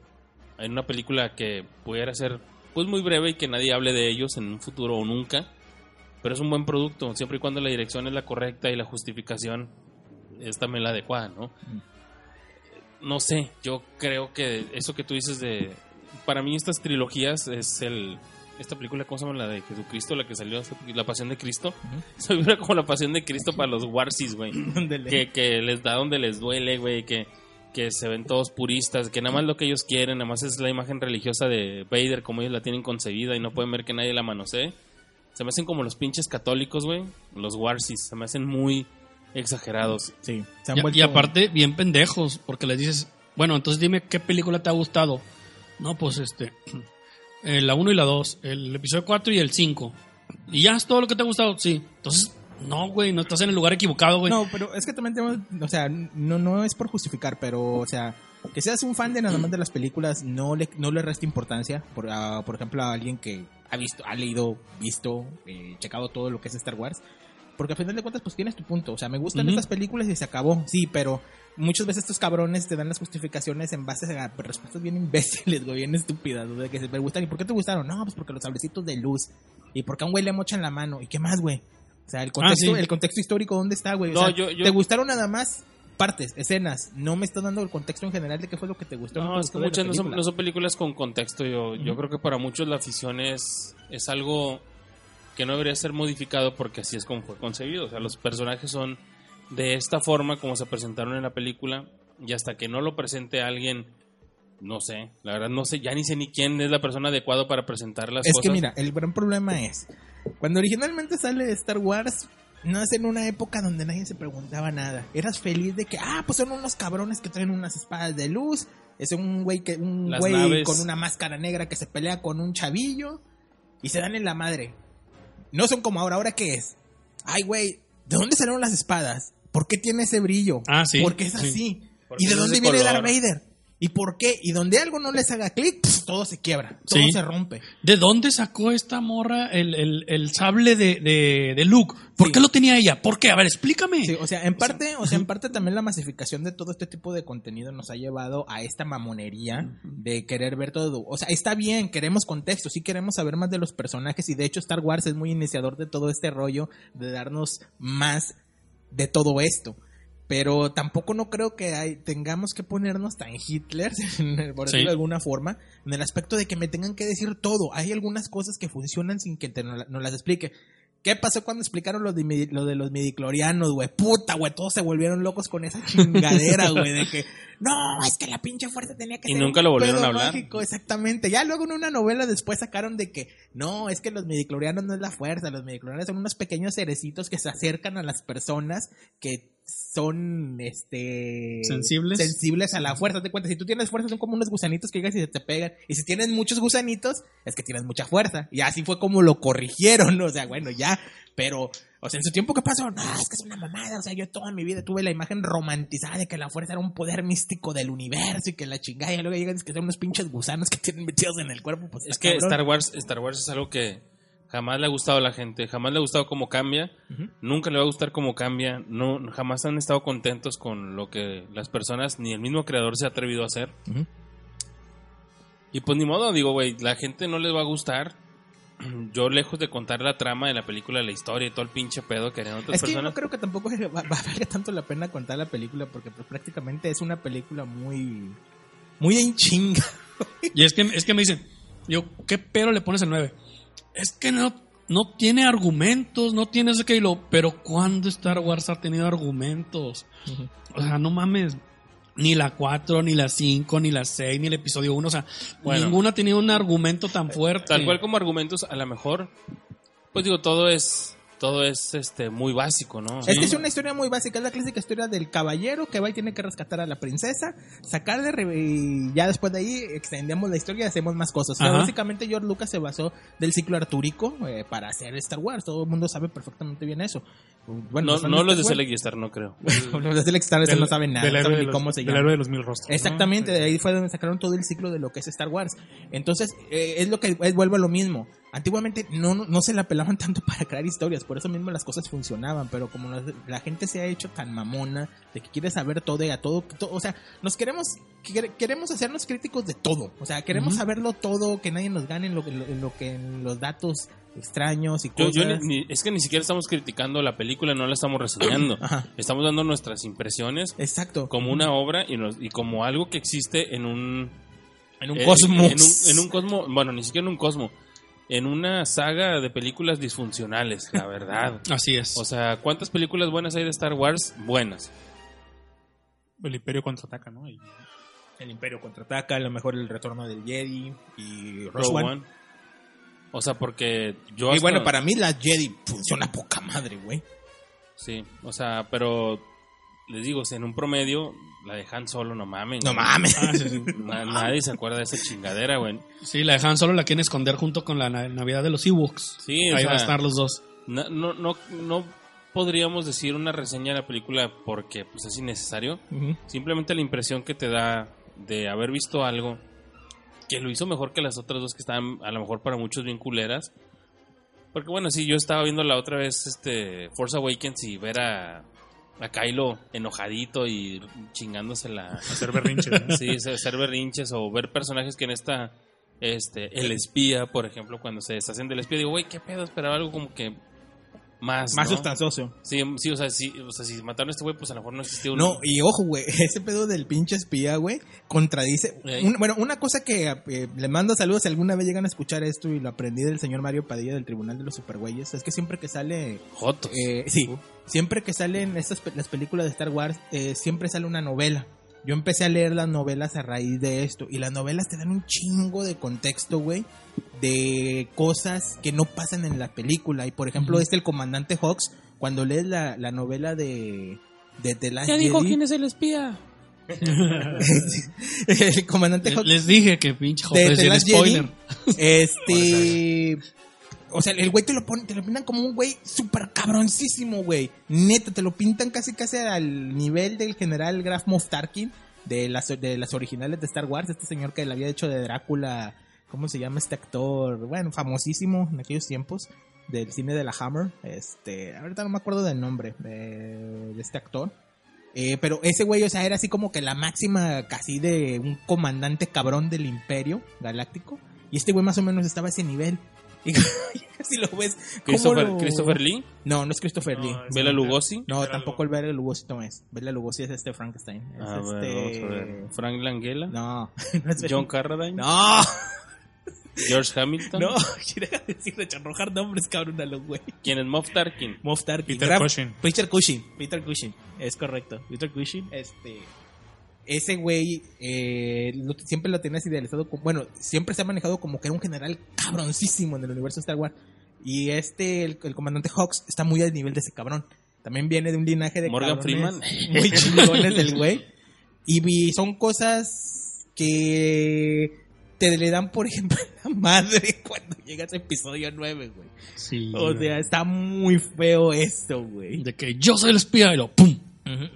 en una película que pudiera ser pues muy breve y que nadie hable de ellos en un futuro o nunca, pero es un buen producto, siempre y cuando la dirección es la correcta y la justificación es también la adecuada, ¿no? No sé, yo creo que eso que tú dices de... Para mí estas trilogías es el... Esta película, ¿cómo se llama? La de Jesucristo, la que salió, La Pasión de Cristo. Se vibra como la Pasión de Cristo para los Warsis, güey que, que les da donde les duele, güey, que, que se ven todos puristas, que nada más lo que ellos quieren, nada más es la imagen religiosa de Vader como ellos la tienen concebida y no pueden ver que nadie la manosee. Se me hacen como los pinches católicos, güey, los Warsis, se me hacen muy exagerados. Sí. Se han Y, vuelto- y aparte, bien pendejos, porque les dices, bueno, entonces dime qué película te ha gustado. No, pues este, eh, la 1 y la 2, el episodio 4 y el 5. Y ya es todo lo que te ha gustado, sí. Entonces, no, güey, no estás en el lugar equivocado, güey. No, pero es que también tenemos, o sea, no, no es por justificar, pero, o sea, que seas un fan de nada más de las películas no le, no le resta importancia. Por, a- por ejemplo, a alguien que ha visto, ha leído, visto, eh, checado todo lo que es Star Wars. Porque al final de cuentas, pues tienes tu punto. O sea, me gustan Ujú. estas películas y se acabó. Sí, pero muchas veces estos cabrones te dan las justificaciones en base a respuestas bien imbéciles, güey, bien estúpidas. Sea, que se me gustan. ¿Y por qué te gustaron? No, pues porque los sablecitos de luz. Y porque a un güey le mochan la mano. ¿Y qué más, güey? O sea, el contexto, sí. el contexto histórico, ¿dónde está, güey? O No, sea, yo- yo- ¿Te gustaron nada más partes, escenas? No me estás dando el contexto en general de qué fue lo que te gustó. No, es que de muchas no son, no son películas con contexto. Yo, yo creo que para muchos la afición es, es algo que no debería ser modificado porque así es como fue concebido. O sea, los personajes son de esta forma como se presentaron en la película y hasta que no lo presente alguien, no sé, la verdad no sé, ya ni sé ni quién es la persona adecuada para presentar las Es cosas. que mira, el gran problema es, cuando originalmente sale Star Wars, no es en una época donde nadie se preguntaba nada. Eras feliz de que, ah, pues son unos cabrones que traen unas espadas de luz. Es un güey que un Las güey naves. con una máscara negra que se pelea con un chavillo y se dan en la madre. No son como ahora, ¿ahora qué es? Ay, güey, ¿de dónde salieron las espadas? ¿Por qué tiene ese brillo? Ah, sí, ¿Por qué es sí. así? Porque ¿Y de dónde viene color. Darth Vader? ¿Y por qué? Y donde algo no les haga clic, todo se quiebra, todo Sí. se rompe. ¿De dónde sacó esta morra el, el- el sable de, de, de Luke? ¿Por Sí. qué lo tenía ella? ¿Por qué? A ver, explícame. Sí, o sea, en parte, o sea, en parte también la masificación de todo este tipo de contenido nos ha llevado a esta mamonería de querer ver todo. O sea, está bien, queremos contexto, sí queremos saber más de los personajes y de hecho Star Wars es muy iniciador de todo este rollo de darnos más de todo esto. Pero tampoco no creo que hay- tengamos que ponernos tan Hitler, por decirlo Sí. de alguna forma, en el aspecto de que me tengan que decir todo. Hay algunas cosas que funcionan sin que te no, no las explique. ¿Qué pasó cuando explicaron lo de, lo de los midiclorianos, güey? Puta, güey, todos se volvieron locos con esa chingadera, güey, de que no, es que la pinche fuerza tenía que Y ser nunca un lo volvieron a hablar. mágico, exactamente. Ya luego en una novela después sacaron de que no, es que los midiclorianos no es la fuerza, los midiclorianos son unos pequeños cerecitos que se acercan a las personas que son este ¿Sensibles? sensibles a la fuerza. Te cuenta, si tú tienes fuerza son como unos gusanitos que llegas y se te pegan. Y si tienes muchos gusanitos, es que tienes mucha fuerza. Y así fue como lo corrigieron, o sea, bueno, ya, pero o sea, en su tiempo ¿qué pasó? No, es que es una mamada, o sea, yo toda mi vida tuve la imagen romantizada de que la fuerza era un poder místico del universo y que la chingada y luego llegan y es que son unos pinches gusanos que tienen metidos en el cuerpo, pues Es que cabrón. Star Wars, Star Wars es algo que jamás le ha gustado a la gente, jamás le ha gustado cómo cambia, nunca le va a gustar cómo cambia, no, jamás han estado contentos con lo que las personas ni el mismo creador se ha atrevido a hacer. Y pues ni modo, digo, güey, la gente no les va a gustar. Yo lejos de contar la trama de la película, la historia y todo el pinche pedo que harían otras Es que yo personas. no creo que tampoco va, va a valga tanto la pena contar la película porque pues prácticamente es una película muy muy en chinga. Y es que, es que me dicen, yo, ¿qué pero le pones el 9? Es que no, no tiene argumentos, no tiene ese que lo. Pero ¿cuándo Star Wars ha tenido argumentos? O sea, no mames. Ni la 4, ni la 5, ni la 6, ni el episodio 1. O sea, Bueno. ninguna ha tenido un argumento tan fuerte. Tal cual como argumentos, a lo mejor, pues digo, todo es, todo es este muy básico, ¿no? Es que es una historia muy básica, es la clásica historia del caballero que va y tiene que rescatar a la princesa, sacarle y ya después de ahí extendemos la historia y hacemos más cosas. O sea, básicamente George Lucas se basó del ciclo artúrico eh, para hacer Star Wars, todo el mundo sabe perfectamente bien eso. Bueno, no, no los de. Select y Star, no creo. los de Select Star no saben nada, no saben ni los- cómo se del héroe de los mil rostros. ¿no? Exactamente, de ahí fue donde sacaron todo el ciclo de lo que es Star Wars. Entonces, eh, es lo que es, vuelve a lo mismo. Antiguamente no, no, no se la pelaban tanto para crear historias, por eso mismo las cosas funcionaban, pero como la, la gente se ha hecho tan mamona de que quiere saber todo y a todo, to- o sea, nos queremos quere- queremos hacernos críticos de todo, o sea, queremos saberlo todo, que nadie nos gane en lo, que- en lo que en los datos extraños y cosas. yo ni- ni- es que ni siquiera estamos criticando la película, no la estamos reseñando. Estamos dando nuestras impresiones exacto. como una obra y, nos- y como algo que existe en un en un eh, cosmos. En un, en un cosmo, bueno, ni siquiera en un cosmo, en una saga de películas disfuncionales, la verdad. Así es. O sea, ¿cuántas películas buenas hay de Star Wars? Buenas. El Imperio contraataca, ¿no? Y- El Imperio contraataca, a lo mejor el retorno del Jedi y Rogue Rogue One. One. O sea, porque yo Y hasta- bueno, para mí la Jedi funciona poca madre, güey. Sí, o sea, pero les digo, si en un promedio la dejan solo, no mames. No güey. mames. Ah, sí, sí. Na- nadie se acuerda de esa chingadera, güey. Sí, la dejan solo, la quieren esconder junto con la na- Navidad de los Ewoks. Sí, o Ahí sea, van a estar los dos. No, no, no, no podríamos decir una reseña de la película porque pues es innecesario. Simplemente la impresión que te da de haber visto algo que lo hizo mejor que las otras dos que estaban a lo mejor para muchos bien culeras. Porque bueno, sí, yo estaba viendo la otra vez este Force Awakens y ver a, a Kylo enojadito y chingándose la... Hacer berrinche. ¿no? Sí, hacer berrinches o ver personajes que en esta... Este, el espía, por ejemplo, cuando se deshacen del espía, digo, güey, qué pedo, esperaba algo como que más, Más ¿no? sustancioso. Sí, sí, o sea, sí, o sea, si mataron a este güey, pues a lo mejor no existía un... No, y ojo, güey, ese pedo del pinche espía, güey, contradice. Un- bueno, una cosa que eh, le mando saludos si alguna vez llegan a escuchar esto y lo aprendí del señor Mario Padilla del Tribunal de los Supergüeyes, es que siempre que sale Jotos. Eh, sí, siempre que salen estas las películas de Star Wars, eh, siempre sale una novela. Yo empecé a leer las novelas a raíz de esto. Y las novelas te dan un chingo de contexto, güey. De cosas que no pasan en la película. Y por ejemplo, Ujú. este, el comandante Hawks, cuando lees la, la novela de, de The Last Jedi, es el espía? el comandante Hawks Les dije que pinche joder, The el spoiler. Jedi, este. O sea, el güey te lo ponen, te lo pintan como un güey súper cabroncísimo, güey. Neta, te lo pintan casi casi al nivel del general Graf Moff Tarkin. de las, de las originales de Star Wars, este señor que le había hecho de Drácula, ¿cómo se llama este actor? Bueno, famosísimo en aquellos tiempos del cine de la Hammer, este, ahorita no me acuerdo del nombre de, de este actor. Eh, pero ese güey, o sea, era así como que la máxima casi de un comandante cabrón del imperio galáctico. Y este güey más o menos estaba a ese nivel. Y si lo ves... ¿cómo Christopher, lo- Christopher Lee, No, no es Christopher No, Lee. es- Bela Lugosi. No, Bela tampoco el Bela Lugosi no es. Bela Lugosi es este Frankenstein. Es A ver, este... vamos a ver. Frank Langella, No, no es John Carradine, No, George Hamilton. no, deja de decir de arrojar nombres, cabrón, a los güey. ¿Quién es Moff Tarkin? Moff Tarkin. Peter Cushing. Peter Cushing. Peter Cushing. Es correcto. Peter Cushing. Este. Ese güey eh, lo- siempre lo tenías idealizado como. Bueno, siempre se ha manejado como que era un general cabroncísimo en el universo de Star Wars. Y este, el, el comandante Hawks, está muy al nivel de ese cabrón. También viene de un linaje de Morgan Freeman. muy chingones del güey. Y vi- son cosas que te le dan, por ejemplo, a la madre cuando llegas a episodio 9, güey. Sí. O sea, está muy feo esto, güey. de que yo soy el espía y lo ¡pum!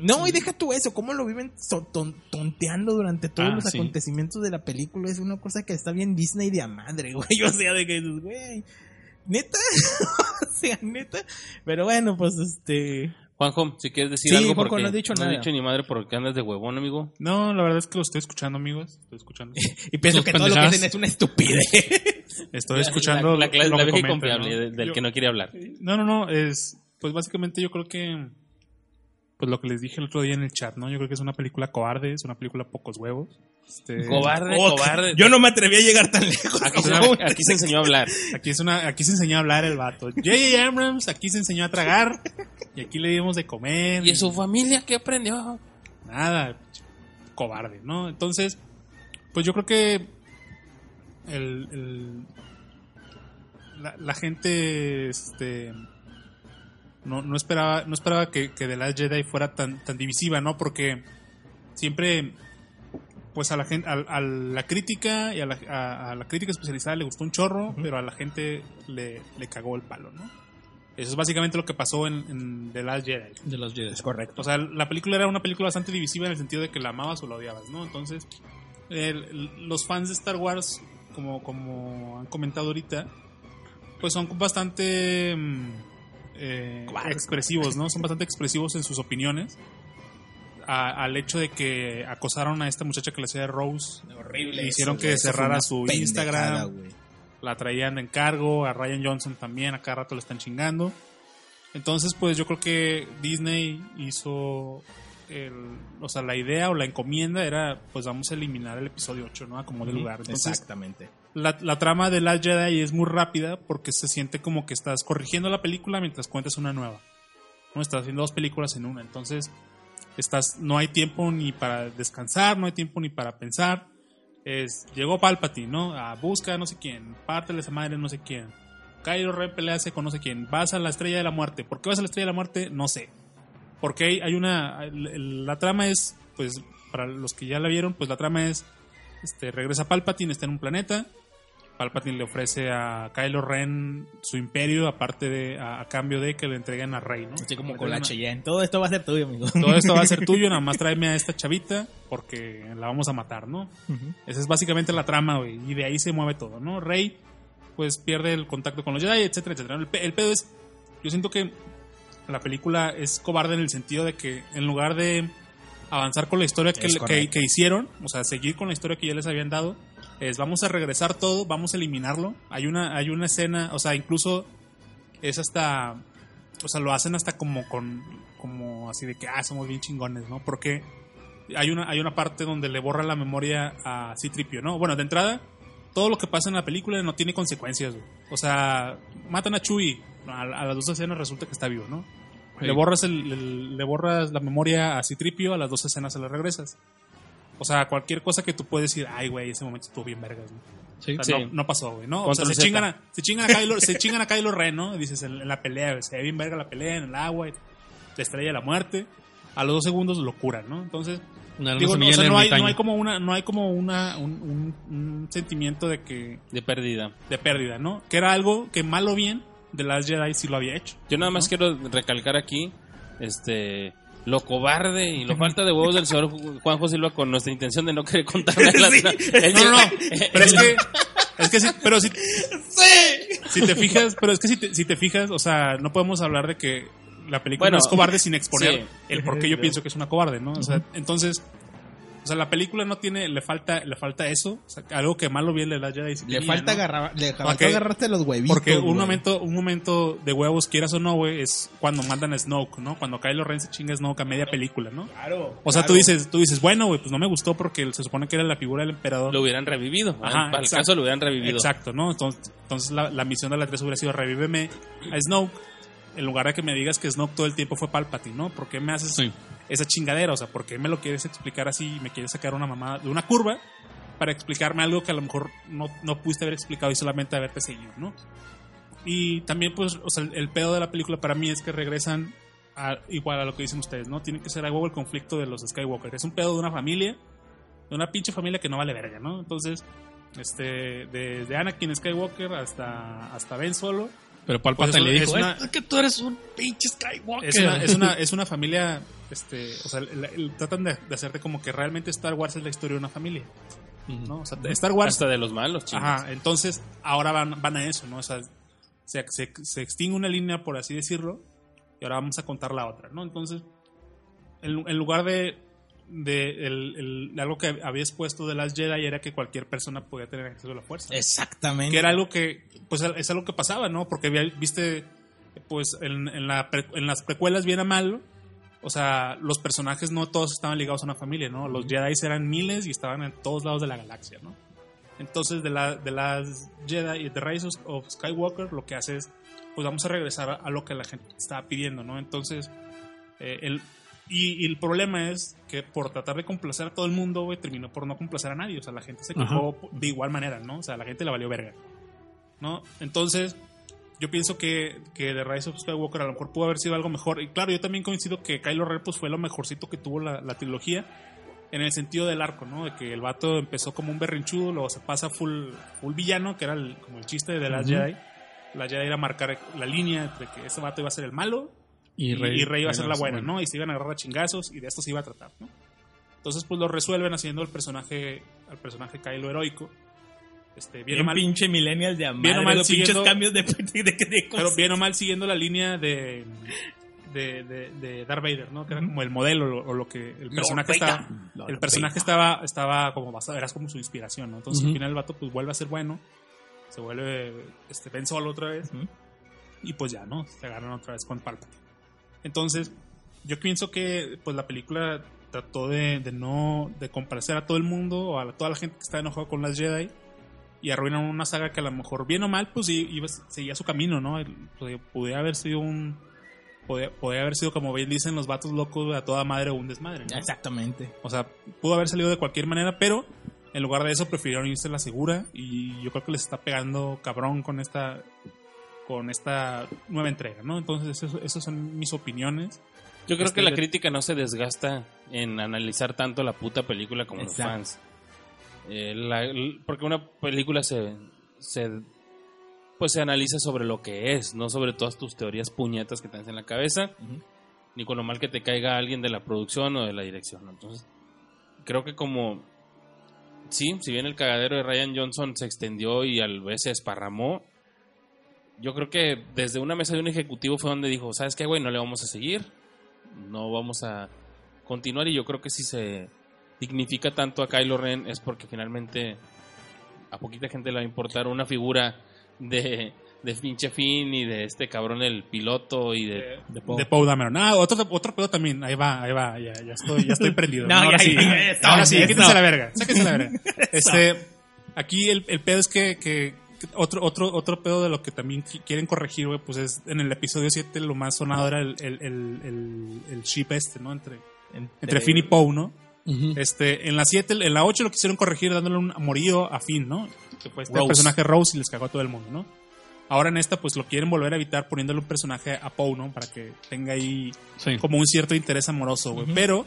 No, y deja tú eso, cómo lo viven so- ton- tonteando durante todos Ah, los sí. acontecimientos de la película. Es una cosa que está bien Disney de a madre, güey. O sea, de que, dices, güey, neta, o sea, neta. Pero bueno, pues este. Juanjo, si quieres decir Sí, algo Juanjo, porque no has dicho no nada. he dicho ni madre porque andas de huevón, amigo. No, la verdad es que lo estoy escuchando, amigos. Estoy escuchando. Y pienso que todo lo que dicen es una estupidez. Estoy escuchando la, la, clase- lo la que ¿no? de- del Yo- que no quiere hablar. No, no, no, es pues básicamente yo creo que pues lo que les dije el otro día en el chat, ¿no? Yo creo que es una película cobarde, es una película pocos huevos. Este, Cobarde, Oh, cobarde. Yo no me atreví a llegar tan lejos. Aquí, se, como- aquí se enseñó a hablar. Aquí es una aquí se enseñó a hablar el vato. J.J. Abrams aquí se enseñó a tragar y aquí le dimos de comer. ¿Y su familia qué aprendió? nada, cobarde, ¿no? Entonces, pues yo creo que el, el- la, la gente este no, no esperaba no esperaba que, que The Last Jedi fuera tan, tan divisiva, ¿no? Porque siempre pues a la gente a, a la crítica y a la, a- a la crítica especializada le gustó un chorro, pero a la gente le, le cagó el palo, ¿no? Eso es básicamente lo que pasó en, en The Last Jedi. De los Jedi. correcto. O sea, la película era una película bastante divisiva en el sentido de que la amabas o la odiabas, ¿no? Entonces, el- los fans de Star Wars, como, como han comentado ahorita, pues son bastante mm, eh, expresivos, ¿no? Son bastante expresivos en sus opiniones. A- al hecho de que acosaron a esta muchacha que le hacía de Rose, Horrible. hicieron eso, que cerrara su Instagram. la traían en cargo, a Ryan Johnson también, a cada rato le están chingando. Entonces, pues yo creo que Disney hizo el, o sea, la idea o la encomienda era, pues vamos a eliminar el episodio 8, ¿no? A como de lugar. Entonces, Exactamente. La, trama de Last Jedi es muy rápida porque se siente como que estás corrigiendo la película mientras cuentas una nueva. ¿no? Estás haciendo dos películas en una. Entonces, estás, no hay tiempo ni para descansar, no hay tiempo ni para pensar. Es, llegó Palpatine, ¿no? A busca a no sé quién, pártele esa madre no sé quién. Kylo Ren pelease con no sé quién. Vas a la estrella de la muerte. ¿Por qué vas a la estrella de la muerte? No sé. Porque hay, una. La trama es, pues, para los que ya la vieron, pues la trama es: este, regresa Palpatine, está en un planeta. Palpatine le ofrece a Kylo Ren su imperio, aparte de, a, a cambio de que le entreguen a Rey, ¿no? Así como con la Cheyenne. Todo esto va a ser tuyo, amigo. Todo esto va a ser tuyo, nada más tráeme a esta chavita porque la vamos a matar, ¿no? Esa es básicamente la trama, güey. Y de ahí se mueve todo, ¿no? Rey, pues pierde el contacto con los Jedi, etcétera, etcétera. El, el pedo es. Yo siento que la película es cobarde en el sentido de que en lugar de avanzar con la historia que hicieron, o sea, seguir con la historia que ya les habían dado, es vamos a regresar todo, vamos a eliminarlo. Hay una, hay una escena, o sea, incluso es hasta. O sea, lo hacen hasta como con. Como así de que, ah, somos bien chingones, ¿no? Porque hay una, hay una parte donde le borra la memoria a Citripio, ¿no? Bueno, de entrada, todo lo que pasa en la película no tiene consecuencias, güey. O sea, matan a Chewie, a, a las dos escenas resulta que está vivo, ¿no? Sí. Le borras el, el- le borras la memoria a Citripio, a las dos escenas se la regresas. O sea, cualquier cosa que tú puedes decir, ay, güey, ese momento estuvo bien vergas, ¿no? Sí. O sea, Sí. no, no pasó, güey, ¿no? O sea, se chingan, a, se chingan a Kylo, se chingan a Kylo Ren, ¿no? Dices en, en la pelea, se ve bien verga la pelea en el agua, y la estrella de la muerte. A los dos segundos lo curan, ¿no? Entonces, Una digo, no, o sea, no hay, no hay como una, no hay como una, un, un- un sentimiento de que, De pérdida. de pérdida, ¿no? Que era algo que mal o bien, de Last Jedi sí lo había hecho. Yo nada más ¿no? quiero recalcar aquí, este, lo cobarde y lo falta de huevos del señor Juanjo Silva con nuestra intención de no querer contarme la Sí. el- No, no, no. Pero es que. Es que sí, pero si, si te fijas, pero es que si te, si te fijas, o sea, no podemos hablar de que la película Bueno, no es cobarde sin exponer sí. el por qué yo pienso que es una cobarde, ¿no? O sea, entonces, o sea, la película no tiene, le falta, le falta eso, o sea, algo que malo bien le da Jedi. Le tenía, falta, ¿no? agarrar, le Porque- agarrarte los huevitos. Porque un güey. momento, un momento de huevos, quieras o no, güey, es cuando mandan a Snoke, ¿no? Cuando Kylo Ren se chinga a Snoke a media película, ¿no? Claro. O sea, claro. tú dices, tú dices, bueno, güey, pues no me gustó porque se supone que era la figura del emperador. lo hubieran revivido. Ajá, Para el exacto. caso lo hubieran revivido. Exacto, ¿no? Entonces, entonces la, la misión de la 3 hubiera sido revíveme a Snoke en lugar de que me digas que Snoke todo el tiempo fue Palpatine, ¿no? ¿Por qué me haces Sí. Esa chingadera? O sea, ¿por qué me lo quieres explicar así y me quieres sacar una mamada de una curva para explicarme algo que a lo mejor no, no pudiste haber explicado y solamente haberte seguido, ¿no? Y también, pues, o sea, el, pedo de la película para mí es que regresan a- igual a lo que dicen ustedes, ¿no? Tiene que ser algo el conflicto de los Skywalker. Es un pedo de una familia, de una pinche familia que no vale verga, ¿no? Entonces, este, desde Anakin Skywalker hasta, hasta Ben Solo, Pero Palpatine Pues le dijo, es una- "Es que tú eres un pinche Skywalker. es una, es una, es una familia, este, o sea, el- el- tratan de, de hacerte como que realmente Star Wars es la historia de una familia, ¿no? O sea, Star Wars Hasta de los malos, chingos. Ajá, entonces ahora van, van a eso, ¿no? O sea, se, se, se extingue una línea, por así decirlo, y ahora vamos a contar la otra, ¿no? Entonces, en, en lugar de, de el- algo que había expuesto de las Jedi era que cualquier persona podía tener acceso a la fuerza. Exactamente. Que era algo que, pues es algo que pasaba, ¿no? Porque había- viste, pues en, en, la pre- en las precuelas bien a mal, o sea, los personajes no todos estaban ligados a una familia, ¿no? Los Jedi eran miles y estaban en todos lados de la galaxia, ¿no? Entonces, de, la, de las Jedi y de Rise of Skywalker, lo que hace es, pues vamos a regresar a, a lo que la gente estaba pidiendo, ¿no? Entonces, eh, el, y, y el problema es que por tratar de complacer a todo el mundo, güey, terminó por no complacer a nadie. O sea, la gente se Ajá. quejó de igual manera, ¿no? O sea, la gente le valió verga, ¿no? Entonces, yo pienso que, que The Rise of Skywalker a lo mejor pudo haber sido algo mejor. Y claro, yo también coincido que Kylo Ren pues, fue lo mejorcito que tuvo la, la trilogía en el sentido del arco, ¿no? De que el vato empezó como un berrinchudo, luego se pasa full, full villano, que era el- como el chiste de Ujú. Jedi. La Jedi era marcar la línea entre que ese vato iba a ser el malo Y y Rey, iba a ser la buena, bueno. ¿no? Y se iban a agarrar a chingazos y de esto se iba a tratar, ¿no? Entonces, pues lo resuelven haciendo el personaje, al personaje Kylo heroico. Este, bien, Bien o mal, pinche millennial de amar. Bien o mal los pinches cambios de, de, de, de pero bien o mal siguiendo la línea de, de, de, de Darth Vader, ¿no? Que era como el modelo o lo que el personaje estaba, el personaje estaba, estaba como basado, era como su inspiración, ¿no? Entonces al final el vato pues vuelve a ser bueno, se vuelve este Ben Solo otra vez y pues ya, ¿no? Se agarran otra vez con Palpatine. Entonces, yo pienso que pues la película trató de, de no de complacer a todo el mundo o a toda la gente que está enojada con las Jedi y arruinan una saga que a lo mejor bien o mal pues iba, seguía su camino, ¿no? Podía, podía haber sido un podía, podía haber sido como bien dicen los vatos locos a toda madre o un desmadre, ¿no? Exactamente. O sea, pudo haber salido de cualquier manera, pero en lugar de eso prefirieron irse a la segura y yo creo que les está pegando cabrón con esta con esta nueva entrega, ¿no? Entonces, eso- esas son mis opiniones. Yo creo Este, que la crítica no se desgasta en analizar tanto la puta película como los fans. Eh, la- porque una película se, se pues se analiza sobre lo que es, no sobre todas tus teorías puñetas que tienes en la cabeza, ni con lo mal que te caiga alguien de la producción o de la dirección. ¿no? Entonces, creo que como sí, si bien el cagadero de Ryan Johnson se extendió y al vez se esparramó, yo creo que desde una mesa de un ejecutivo fue donde dijo, ¿sabes qué, güey? No le vamos a seguir, no vamos a continuar y yo creo que si se dignifica tanto a Kylo Ren es porque finalmente a poquita gente le va a importar una figura de, de pinche Finn y de este cabrón el piloto y de... De Poe. De Poe Dameron. Ah, otro, otro pedo también. Ahí va, ahí va. Ya, ya estoy, ya estoy prendido. No, ahora ya, sí. ya, ya está, ahora sí, ya quítense está. la verga. Sáquense la verga. Este, aquí el, el pedo es que, que otro, otro, otro pedo de lo que también qui- quieren corregir, güey, pues es en el episodio 7 lo más sonado era el, el, el, el, el ship este, ¿no? Entre, entre Finn y Poe, ¿no? Este, en la 7, en la 8 lo quisieron corregir dándole un amorío a Finn, ¿no? Que fue este Rose. personaje Rose y les cagó a todo el mundo, ¿no? Ahora en esta, pues lo quieren volver a evitar poniéndole un personaje a Poe, ¿no? Para que tenga ahí Sí. como un cierto interés amoroso, güey. Pero,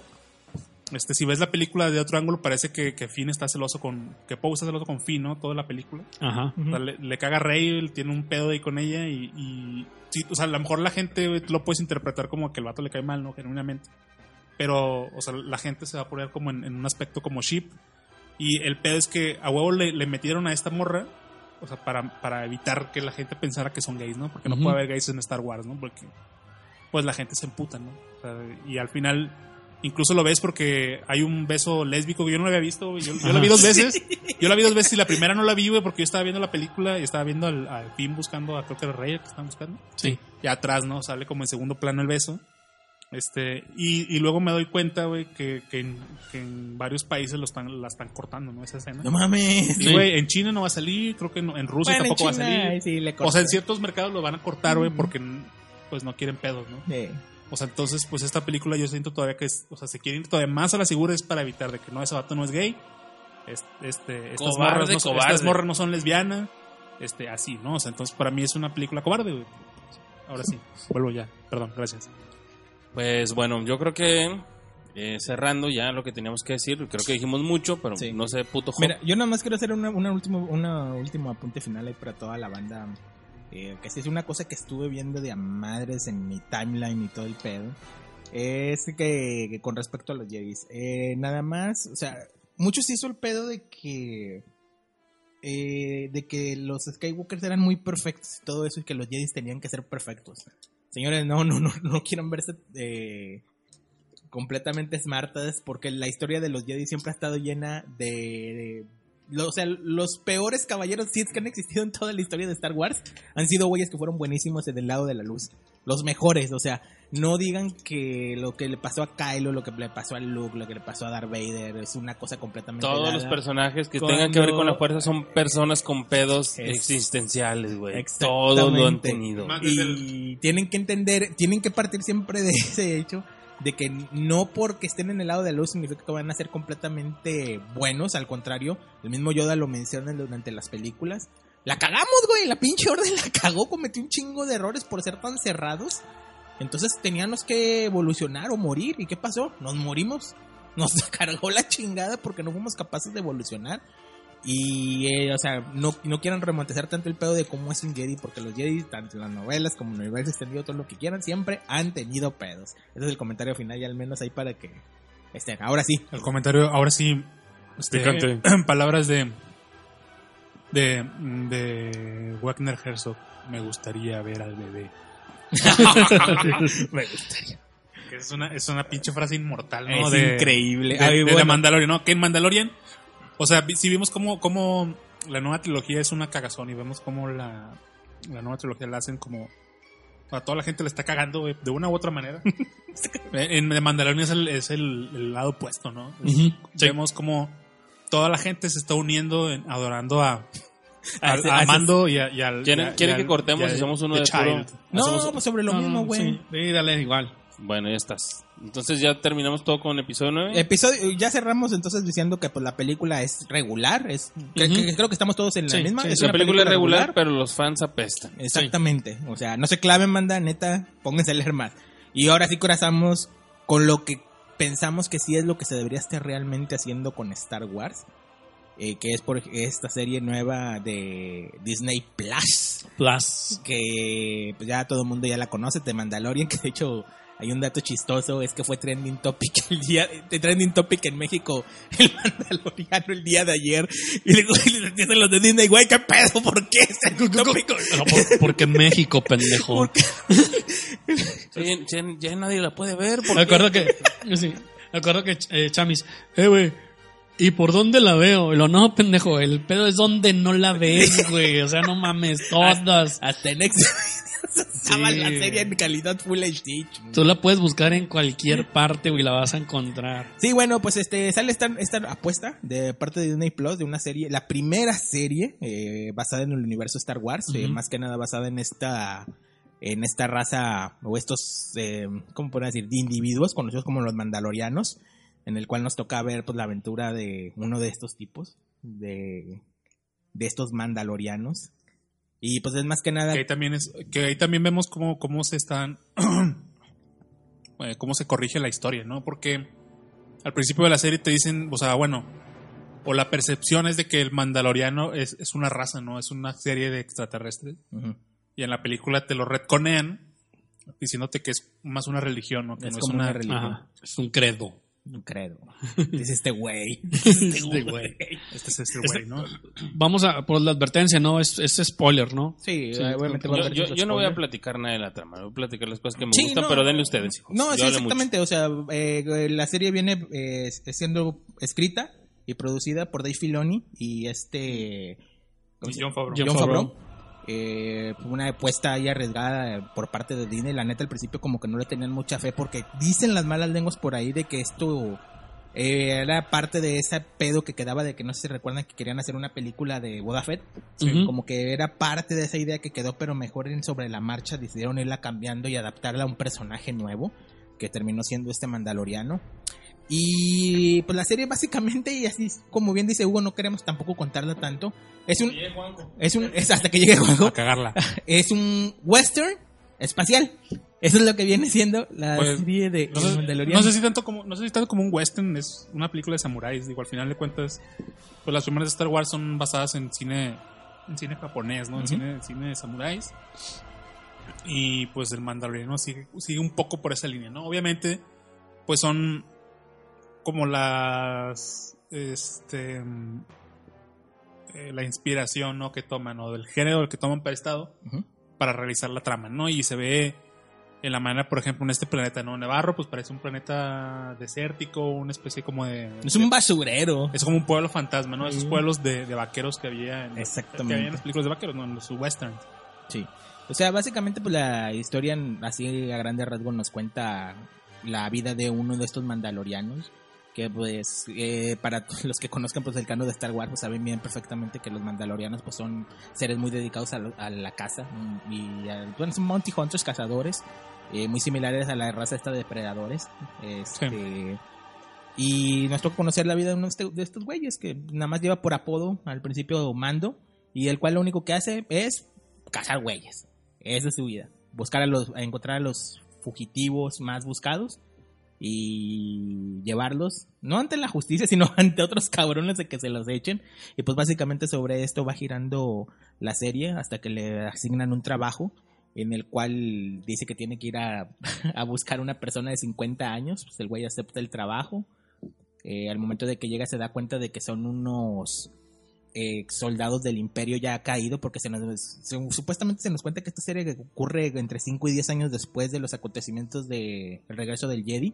este, si ves la película de otro ángulo, parece que, que Finn está celoso con. que Poe está celoso con Finn, ¿no? Toda la película. Ajá. O sea, le, le caga a Rey, tiene un pedo ahí con ella y. y sí, o sea, a lo mejor la gente lo puedes interpretar como que el vato le cae mal, ¿no? Genuinamente. pero, o sea, la gente se va a poner como en, en un aspecto como ship. Y el pedo es que a huevo le, le metieron a esta morra, o sea, para, para evitar que la gente pensara que son gays, ¿no? Porque no Ujú. puede haber gays en Star Wars, ¿no? Porque, pues la gente se emputa, ¿no? O sea, y al final, incluso lo ves porque hay un beso lésbico que yo no lo había visto, güey. Yo, yo la vi dos veces. Yo la vi dos veces y la primera no la vi, güey, porque yo estaba viendo la película y estaba viendo al, al Finn buscando a creo que era Rey que estaban buscando. Sí. Y atrás, ¿no? Sale como en segundo plano el beso. Este, y, y luego me doy cuenta, güey, que, que, en, que en varios países lo están, la están cortando, ¿no? Esa escena. No mames. Y, güey, en China no va a salir, creo que no- en Rusia Bueno, en tampoco va a salir. sí le O sea, en ciertos mercados lo van a cortar, güey, porque pues no quieren pedos, ¿no? Sí. O sea, entonces, pues esta película yo siento todavía que es, o sea, se quiere ir todavía más a la segura es para evitar de que no, ese vato no es gay. Es- Este, estas, Cobarde, morras no son, cobarde. estas morras no son lesbianas. Este, así, ¿no? O sea, entonces para mí es una película cobarde, güey. Ahora sí, vuelvo ya. Perdón, gracias. Pues bueno, yo creo que eh, cerrando ya lo que teníamos que decir, creo que dijimos mucho, pero Sí. no sé, puto. Mira, yo nada más quiero hacer una, una último, una último apunte final ahí para toda la banda. Eh, que es una cosa que estuve viendo de a madres en mi timeline y todo el pedo. Es que, con respecto a los Jedis. eh, nada más, o sea, muchos hizo el pedo de que. eh, de que los Skywalkers eran muy perfectos y todo eso y que los Jedis tenían que ser perfectos. Señores, no, no, no, no quieran verse eh, completamente smartas porque la historia de los Jedi siempre ha estado llena de- lo- o sea, los peores caballeros Sith que han existido en toda la historia de Star Wars han sido güeyes que fueron buenísimos en el lado de la luz. Los mejores, o sea, no digan que lo que le pasó a Kylo, lo que le pasó a Luke, lo que le pasó a Darth Vader es una cosa completamente Todos dada. los personajes que Cuando- tengan que ver con la fuerza son personas con pedos Es- existenciales, güey. Todos lo han tenido. Y tienen que entender, tienen que partir siempre de ese hecho de que no porque estén en el lado de la luz significa que van a ser completamente buenos, al contrario, el mismo Yoda lo menciona durante las películas. La cagamos, güey, la pinche orden la cagó, cometió un chingo de errores por ser tan cerrados. Entonces teníamos que evolucionar o morir. ¿Y qué pasó? Nos morimos. Nos cargó la chingada porque no fuimos capaces de evolucionar. Y, eh, o sea, no, no quieran romantizar tanto el pedo de cómo es un Jedi, porque los Jedi, tanto en las novelas como en el universo extendido, todo lo que quieran, siempre han tenido pedos. Ese es el comentario final, y al menos ahí para que estén. Ahora sí, El comentario, ahora sí, este, Picante. palabras de, de, de Wagner Herzog. Me gustaría ver al bebé. me gustaría. Es una, es una pinche frase inmortal, ¿no? Es de, increíble. De, Ay, de bueno. The Mandalorian, ¿no? Que en Mandalorian, o sea, si vimos cómo, cómo la nueva trilogía es una cagazón y vemos cómo la, la nueva trilogía la hacen como... A toda la gente le está cagando de una u otra manera. en The Mandalorian es el, es el, el lado opuesto, ¿no? Vemos como toda la gente se está uniendo, en- adorando a, a, A ese- a Mando y, a, y al... ¿Quieren- y al- quieren y que al- cortemos y hacemos uno de puro- Child. No, Hacemos- pues sobre lo No, mismo, no, güey. sí, sí, dale, igual. Bueno, ya estás. Entonces ya terminamos todo con episodio 9. Episodio, ya cerramos entonces diciendo que pues la película es regular, es Ujú. que- creo que estamos todos en la Sí, misma. sí, es la película es regular, pero los fans apestan. Exactamente. O sea, no se claven, manda, neta, pónganse a leer más. Y ahora sí corazamos con lo que pensamos que sí es lo que se debería estar realmente haciendo con Star Wars. eh, que es por esta serie nueva de Disney Plus. Plus. Que pues, ya todo el mundo ya la conoce, de Mandalorian, que de hecho hay un dato chistoso, es que fue trending topic el día, de trending topic en México, el Mandaloriano el día de ayer. Y les dicen los de Disney, güey, ¿qué pedo? ¿Por qué es trending topic? No, por- porque México, pendejo. ¿Por qué? Sí, ya, ya nadie la puede ver. Me acuerdo que. Sí, me acuerdo que eh, Chamis. Eh, güey. ¿Y por dónde la veo? Y lo no, pendejo. El pedo es donde no la ves, güey. O sea, no mames, todas. Hasta en X estaba Sí. la serie en calidad Full HD. Tú la puedes buscar en cualquier parte, güey, la vas a encontrar. Sí, bueno, pues este sale esta, esta apuesta de parte de Disney Plus de una serie, la primera serie eh, basada en el universo Star Wars, eh, más que nada basada en esta en esta raza o estos, eh, ¿cómo podría decir? De individuos conocidos como los Mandalorianos, en el cual nos toca ver pues la aventura de uno de estos tipos, de, de estos Mandalorianos. Y pues es más que nada que ahí también es que ahí también vemos cómo, cómo se están eh, cómo se corrige la historia no porque al principio de la serie te dicen o sea bueno o la percepción es de que el mandaloriano es, es una raza no es una serie de extraterrestres y en la película te lo retconean diciéndote que es más una religión, ¿no? Que Es no como es una, una religión. Ajá, es un credo. No creo. Dice este güey. Este güey. Este es este Este- güey, ¿no? Vamos a por la advertencia, ¿no? Es, es spoiler, ¿no? Sí, Sí, obviamente yo- Yo, yo- no voy a platicar nada de la trama, voy a platicar las cosas que me Sí, gustan, no. pero denle ustedes. hijos. No, Yo sí, mucho. exactamente. O sea, eh, la serie viene eh, siendo escrita y producida por Dave Filoni y este. ¿cómo Y se John Favreau. John Favreau. Eh, una apuesta ahí arriesgada por parte de Disney. La neta, al principio, como que no le tenían mucha fe porque dicen las malas lenguas por ahí de que esto eh, era parte de ese pedo que quedaba de que no sé si recuerdan que querían hacer una película de Fett. Ujú. Como que era parte de esa idea que quedó, pero mejor en sobre la marcha decidieron irla cambiando y adaptarla a un personaje nuevo, que terminó siendo este mandaloriano. Y pues la serie básicamente, y así como bien dice Hugo, no queremos tampoco contarla tanto. Es un, es un, es hasta que llegue Juanjo, A cagarla. es un western espacial. Eso es lo que viene siendo la Pues, serie de No sé, Mandaloriano. no sé si tanto como no sé si tanto como un western es una película de samuráis digo al final de cuentas pues las primeras de Star Wars son basadas en cine en cine japonés no en cine de samuráis y pues el Mandaloriano sigue sigue un poco por esa línea no obviamente pues son como las este mm, eh, la inspiración no que toman o del género que toman prestado Ujú. para realizar la trama, ¿no? Y se ve en la manera, por ejemplo, en este planeta, ¿no? Nevarro, pues parece un planeta desértico, una especie como de... Es un basurero. Es como un pueblo fantasma, ¿no? Esos pueblos de, de vaqueros que había en, Exactamente. que había en las películas de vaqueros, ¿no? En los western. Sí. O sea, básicamente pues la historia así a grande rasgo nos cuenta la vida de uno de estos mandalorianos que pues eh, para los que conozcan pues el canon de Star Wars pues saben bien perfectamente que los mandalorianos pues son seres muy dedicados a, lo- a la caza y a- bueno, son bounty hunters cazadores eh, muy similares a la raza esta de depredadores este y nos toca conocer la vida de uno de este- de estos güeyes que nada más lleva por apodo al principio mando y el cual lo único que hace es cazar güeyes. Esa es su vida. Buscar a los, a encontrar a los fugitivos más buscados y llevarlos, no ante la justicia, sino ante otros cabrones de que se los echen. Y pues básicamente sobre esto va girando la serie hasta que le asignan un trabajo en el cual dice que tiene que ir a, a buscar una persona de 50 años. Pues el güey acepta el trabajo. Eh, al momento de que llega se da cuenta de que son unos eh, soldados del imperio ya caído porque se nos, supuestamente se nos cuenta que esta serie ocurre entre 5 y 10 años después de los acontecimientos del regreso del Jedi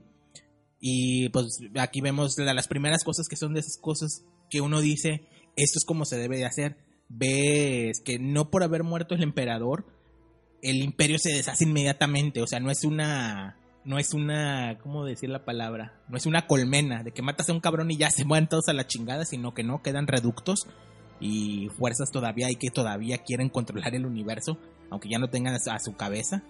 y pues aquí vemos la- las primeras cosas que son de esas cosas que uno dice esto es como se debe de hacer ves que no por haber muerto el emperador el imperio se deshace inmediatamente o sea no es una no es una, ¿cómo decir la palabra? No es una colmena de que matas a un cabrón y ya se mueven todos a la chingada, sino que no, quedan reductos y fuerzas todavía hay que todavía quieren controlar el universo, aunque ya no tengan a su cabeza.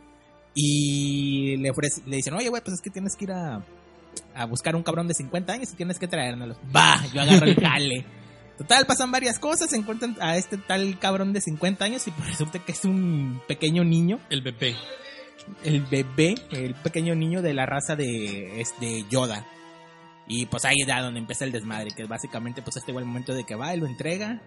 Y le, ofrece, le dicen, oye, güey, pues es que tienes que ir a, a buscar un cabrón de 50 años y tienes que traérnoslos. Va, yo agarro el jale. Total, pasan varias cosas, encuentran a este tal cabrón de 50 años y resulta que es un pequeño niño El BP. el bebé, el pequeño niño de la raza de, es de Yoda. Y pues ahí da donde empieza el desmadre, que es básicamente pues este igual momento de que va y lo entrega.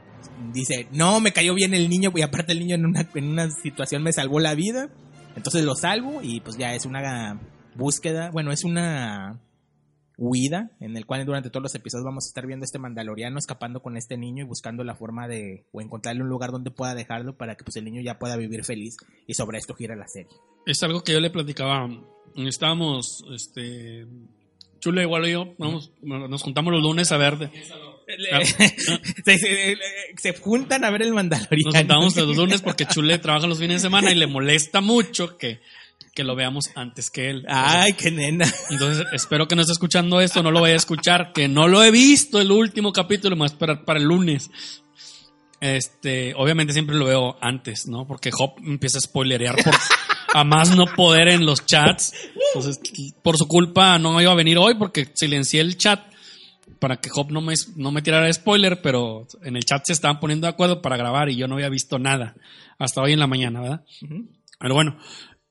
Dice, no, me cayó bien el niño, y aparte el niño en una, en una situación me salvó la vida. Entonces lo salvo y pues ya es una búsqueda, bueno, es una huida en el cual durante todos los episodios vamos a estar viendo a este mandaloriano escapando con este niño y buscando la forma de o encontrarle un lugar donde pueda dejarlo para que pues el niño ya pueda vivir feliz y sobre esto gira la serie. Es algo que yo le platicaba. Estábamos, este. Chule, igual yo, vamos, nos juntamos los lunes a ver. de- se, se- se juntan a ver el Mandaloriano. Nos juntamos los lunes porque Chule trabaja los fines de semana y le molesta mucho que, que lo veamos antes que él. Ay, qué nena. Entonces, espero que no esté escuchando esto, no lo vaya a escuchar, que no lo he visto el último capítulo, me voy a esperar para el lunes. Este, obviamente siempre lo veo antes, ¿no? Porque Hop empieza a spoilerear por a más no poder en los chats. Entonces, por su culpa no iba a venir hoy porque silencié el chat para que Hop no me, no me tirara spoiler, pero en el chat se estaban poniendo de acuerdo para grabar y yo no había visto nada hasta hoy en la mañana, ¿verdad? Pero bueno,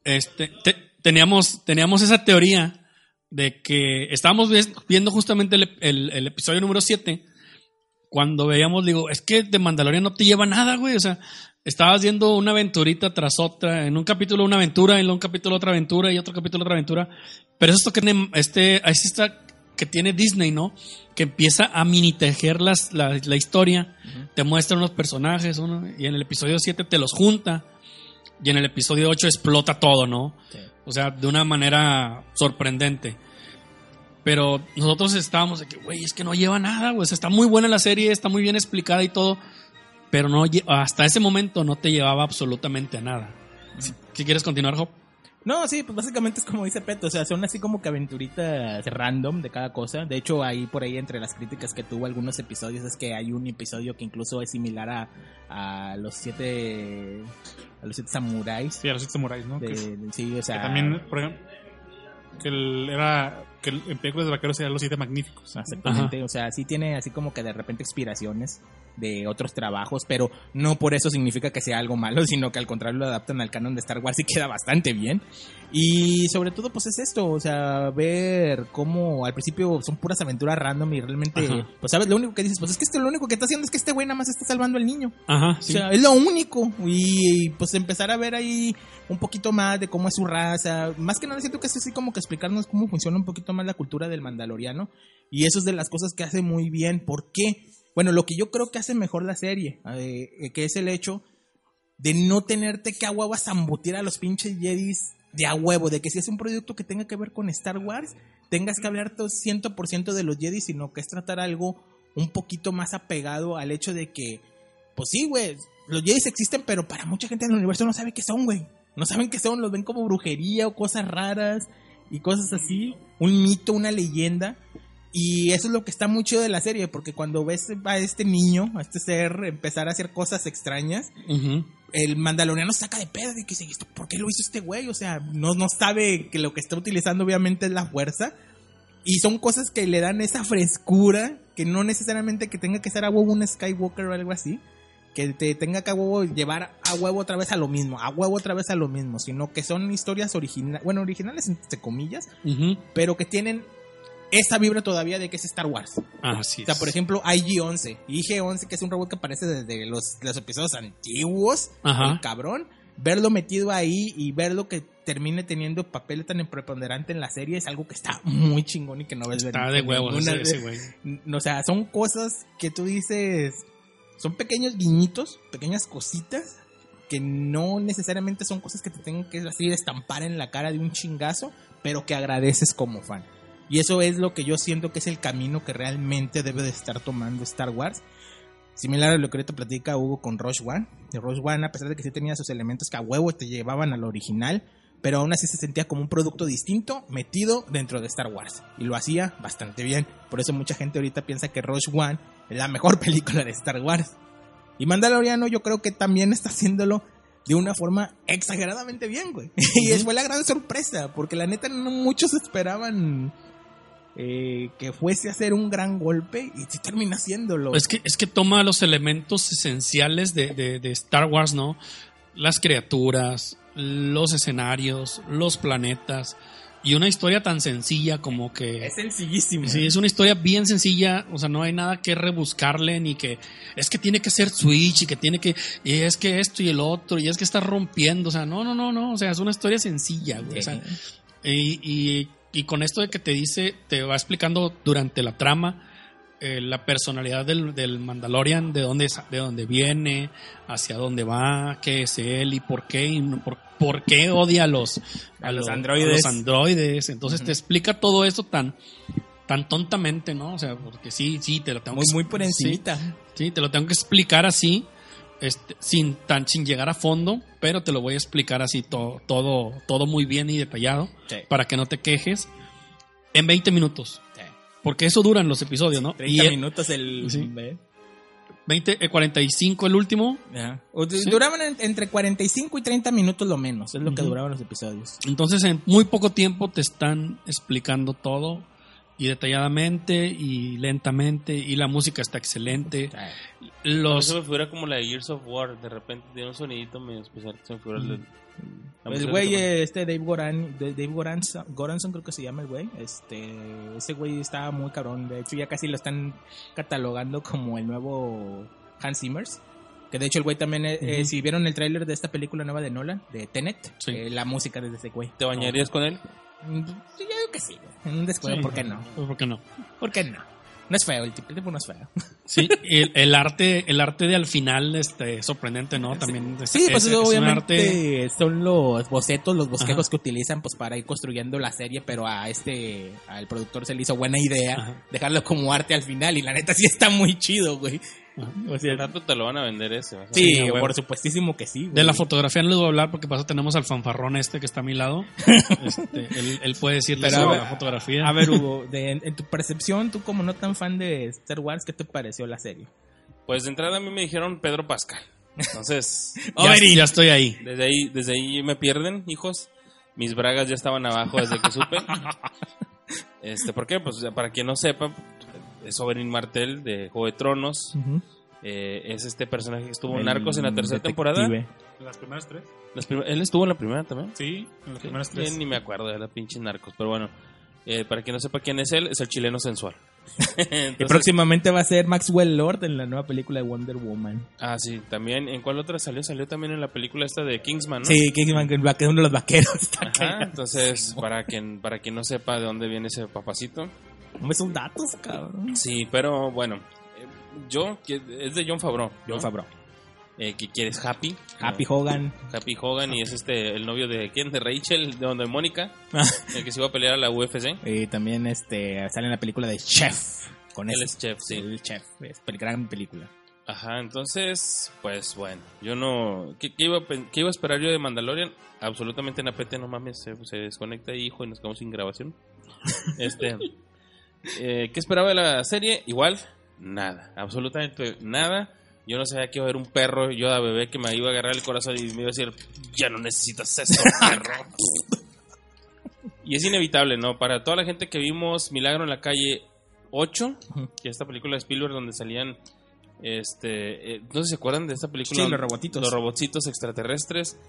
este, te- teníamos, teníamos esa teoría de que estábamos vi- viendo justamente el, el- el episodio número 7 cuando veíamos, digo, es que de Mandalorian no te lleva nada, güey. O sea, estabas viendo una aventurita tras otra. En un capítulo una aventura, en un capítulo otra aventura y otro capítulo otra aventura. Pero es esto que tiene, este, es esta que tiene Disney, ¿no? Que empieza a mini tejer las, la, la historia. Te muestra unos personajes, uno, y en el episodio 7 te los junta. Y en el episodio 8 explota todo, ¿no? Sí. O sea, de una manera sorprendente. Pero nosotros estábamos de que, güey, es que no lleva nada, güey. O sea, está muy buena la serie, está muy bien explicada y todo. Pero no hasta ese momento no te llevaba absolutamente a nada. Si, si quieres continuar, Job. No, sí, pues básicamente es como dice Peto, o sea, son así como que aventuritas random de cada cosa. De hecho, ahí por ahí entre las críticas que tuvo algunos episodios es que hay un episodio que incluso es similar a, a los siete a los siete samuráis. Sí, a los siete samuráis, ¿no? Que, sí, o que sea, también, por ejemplo, que el- era que el- en películas de vaqueros eran los siete magníficos. Exactamente, o sea, sí tiene así como que de repente inspiraciones de otros trabajos, pero no por eso significa que sea algo malo, sino que al contrario lo adaptan al canon de Star Wars y queda bastante bien. Y sobre todo pues es esto, o sea, ver cómo al principio son puras aventuras random y realmente, Ajá. pues sabes, lo único que dices, pues es que este lo único que está haciendo es que este güey nada más está salvando al niño. Ajá, O sea, es lo único. Y, pues empezar a ver ahí un poquito más de cómo es su raza. Más que nada siento que es así como que explicarnos cómo funciona un poquito más la cultura del mandaloriano. Y eso es de las cosas que hace muy bien. ¿Por qué? Bueno, lo que yo creo que hace mejor la serie, eh, que es el hecho de no tenerte que a huevo a zambutir a los pinches Jedis de a huevo, de que si es un producto que tenga que ver con Star Wars, tengas que hablar todo 100% de los Jedi, sino que es tratar algo un poquito más apegado al hecho de que, pues sí, güey, los Jedi existen, pero para mucha gente en el universo no sabe qué son, güey. No saben qué son, los ven como brujería o cosas raras y cosas así, un mito, una leyenda. Y eso es lo que está muy chido de la serie, porque cuando ves a este niño, a este ser, empezar a hacer cosas extrañas, Ujú. el mandaloriano saca de pedo y que dice, "¿Esto ¿por qué lo hizo este güey? O sea, no, no sabe que lo que está utilizando obviamente es la fuerza. Y son cosas que le dan esa frescura, que no necesariamente que tenga que ser a un Skywalker o algo así. Que te tenga que a huevo llevar a huevo otra vez a lo mismo, a huevo otra vez a lo mismo, sino que son historias originales, bueno, originales entre comillas, pero que tienen esa vibra todavía de que es Star Wars. Así O sea, es. por ejemplo, IG-11. IG-11, que es un robot que aparece desde los, los episodios antiguos. Ajá. El cabrón. Verlo metido ahí y verlo que termine teniendo papel tan preponderante en la serie es algo que está muy chingón y que no ves Está de huevos vez. güey. O sea, son cosas que tú dices. Son pequeños guiñitos, pequeñas cositas que no necesariamente son cosas que te tengan que así estampar en la cara de un chingazo, pero que agradeces como fan. Y eso es lo que yo siento que es el camino que realmente debe de estar tomando Star Wars. Similar a lo que ahorita platica Hugo con Rush One. De Rush One, a pesar de que sí tenía sus elementos que a huevo te llevaban al original, pero aún así se sentía como un producto distinto metido dentro de Star Wars. Y lo hacía bastante bien. Por eso mucha gente ahorita piensa que Rush One la mejor película de Star Wars. Y Mandaloriano yo creo que también está haciéndolo de una forma exageradamente bien, güey. y fue la gran sorpresa, porque la neta no muchos esperaban eh, que fuese a ser un gran golpe y sí termina haciéndolo. Es que, es que toma los elementos esenciales de, de- de Star Wars, ¿no? Las criaturas, los escenarios, los planetas y una historia tan sencilla como que... Es sencillísimo. Sí, es una historia bien sencilla, o sea, no hay nada que rebuscarle ni que es que tiene que ser Switch y que tiene que y es que esto y el otro y es que está rompiendo, o sea, no, no, no, no, o sea, es una historia sencilla, güey, o sea, y, y- y con esto de que te dice, te va explicando durante la trama eh, la personalidad del, del Mandalorian, de dónde, de dónde viene, hacia dónde va, qué es él y por qué, y por, por qué odia a los, A los lo- androides. los androides. Entonces te explica todo esto tan, tan tontamente, ¿no? O sea, porque sí, sí, te lo tengo muy, que muy por sí, encimita. Sí, te lo tengo que explicar así, este, sin, tan, sin llegar a fondo, pero te lo voy a explicar así to- todo, todo muy bien y detallado Sí. para que no te quejes en 20 minutos. Porque eso duran los episodios, ¿no? 30 y minutos el... Sí. ¿ve? 20, eh, 45 el último. Ajá. O- Sí. Duraban en- entre 45 y 30 minutos lo menos, es lo que Ujú. duraban los episodios. Entonces en muy poco tiempo te están explicando todo y detalladamente y lentamente y la música está excelente. Los Eso me figura como la de Gears of War. De repente tiene un sonidito medio especial que se me figura el la El música güey, este Dave Goran, Dave Goranson, Goranson creo que se llama el güey. Este, ese güey está muy cabrón. De hecho, ya casi lo están catalogando como el nuevo Hans Zimmers. Que de hecho el güey también, eh, eh, Ujú. si vieron el tráiler de esta película nueva de Nolan, de Tenet, Sí. eh, la música de ese güey. ¿Te bañarías con él? Yo digo que sí. güey. Un descuido, Sí. ¿por qué no? Pues, ¿Por qué no? ¿Por qué no? No es feo, el tipo, el tipo no es feo. Sí, el, el arte, el arte de al final, este, sorprendente, ¿no? También es, Sí, pues es- es un obviamente arte- son los bocetos, los bosquejos Ajá. que utilizan pues para ir construyendo la serie, pero a este, al productor se le hizo buena idea Ajá. dejarlo como arte al final y la neta sí está muy chido, güey. O sea, rato te lo van a vender ese. sí, por supuestísimo que sí. güey. De la fotografía no les voy a hablar porque pasa tenemos al fanfarrón este que está a mi lado. Este, él, él puede decirles sobre ver- la fotografía. A ver, Hugo, de- en, en tu percepción, tú como no tan fan de Star Wars, ¿qué te pareció la serie? Pues de entrada a mí me dijeron Pedro Pascal. Entonces, ya, ya estoy ahí. desde ahí, desde ahí me pierden, hijos. Mis bragas ya estaban abajo desde que supe. Este, ¿por qué? Pues para quien no sepa, es Oberyn Martel de Juego de Tronos. Eh, es este personaje que estuvo en El Narcos en la tercera detective. temporada. Las primeras tres. Las prim- Él estuvo en la primera también. Sí, en las Sí, primeras bien, tres. ni me acuerdo de la pinche Narcos, pero bueno. eh, para quien no sepa quién es él, es el chileno sensual. Y Entonces- próximamente va a ser Maxwell Lord en la nueva película de Wonder Woman. Ah, sí, también. ¿En cuál otra salió? Salió también en la película esta de Kingsman, ¿no? Sí, Kingsman, que es uno de los vaqueros. Está Ajá, entonces, para quien, para quien no sepa de dónde viene ese papacito. Son datos, cabrón. Sí, pero bueno, eh, yo, que es de John Favreau. ¿no? John Favreau. Eh, que quieres Happy. Happy Hogan. Happy Hogan y es este el novio de quién? De Rachel, de donde Mónica, Ah. el que se iba a pelear a la UFC. Y también este sale en la película de Chef. Con Él es chef, sí. El Chef. Es gran película. Ajá, entonces, pues bueno, yo no. ¿Qué, qué iba, a qué iba a esperar yo de Mandalorian? Absolutamente napete, no mames, se, se desconecta ahí, hijo, y nos quedamos sin grabación. Este. Eh, ¿Qué esperaba de la serie? Igual, nada, absolutamente nada. Yo no sabía que iba a haber un perro, yo a bebé que me iba a agarrar el corazón y me iba a decir, ya no necesitas eso, perro. y es inevitable, ¿no? Para toda la gente que vimos Milagro en la calle 8, Ujú. que esta película de Spielberg donde salían este, eh, no sé si se acuerdan de esta película. Sí, los robotitos. Los robotcitos extraterrestres.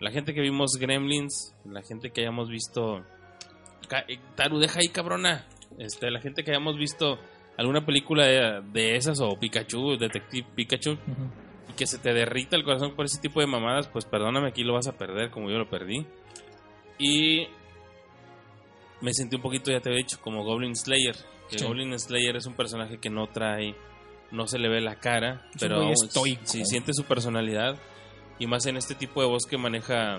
La gente que vimos Gremlins, la gente que hayamos visto eh, Taru, deja ahí, cabrona. Este, la gente que hayamos visto alguna película de, de esas o Pikachu, Detective Pikachu, y que se te derrita el corazón por ese tipo de mamadas, pues perdóname, aquí lo vas a perder como yo lo perdí. Y me sentí un poquito, ya te había dicho, como Goblin Slayer. Que Sí. Goblin Slayer es un personaje que no trae, no se le ve la cara, Es pero estoico. sí siente su personalidad. Y más en este tipo de voz que maneja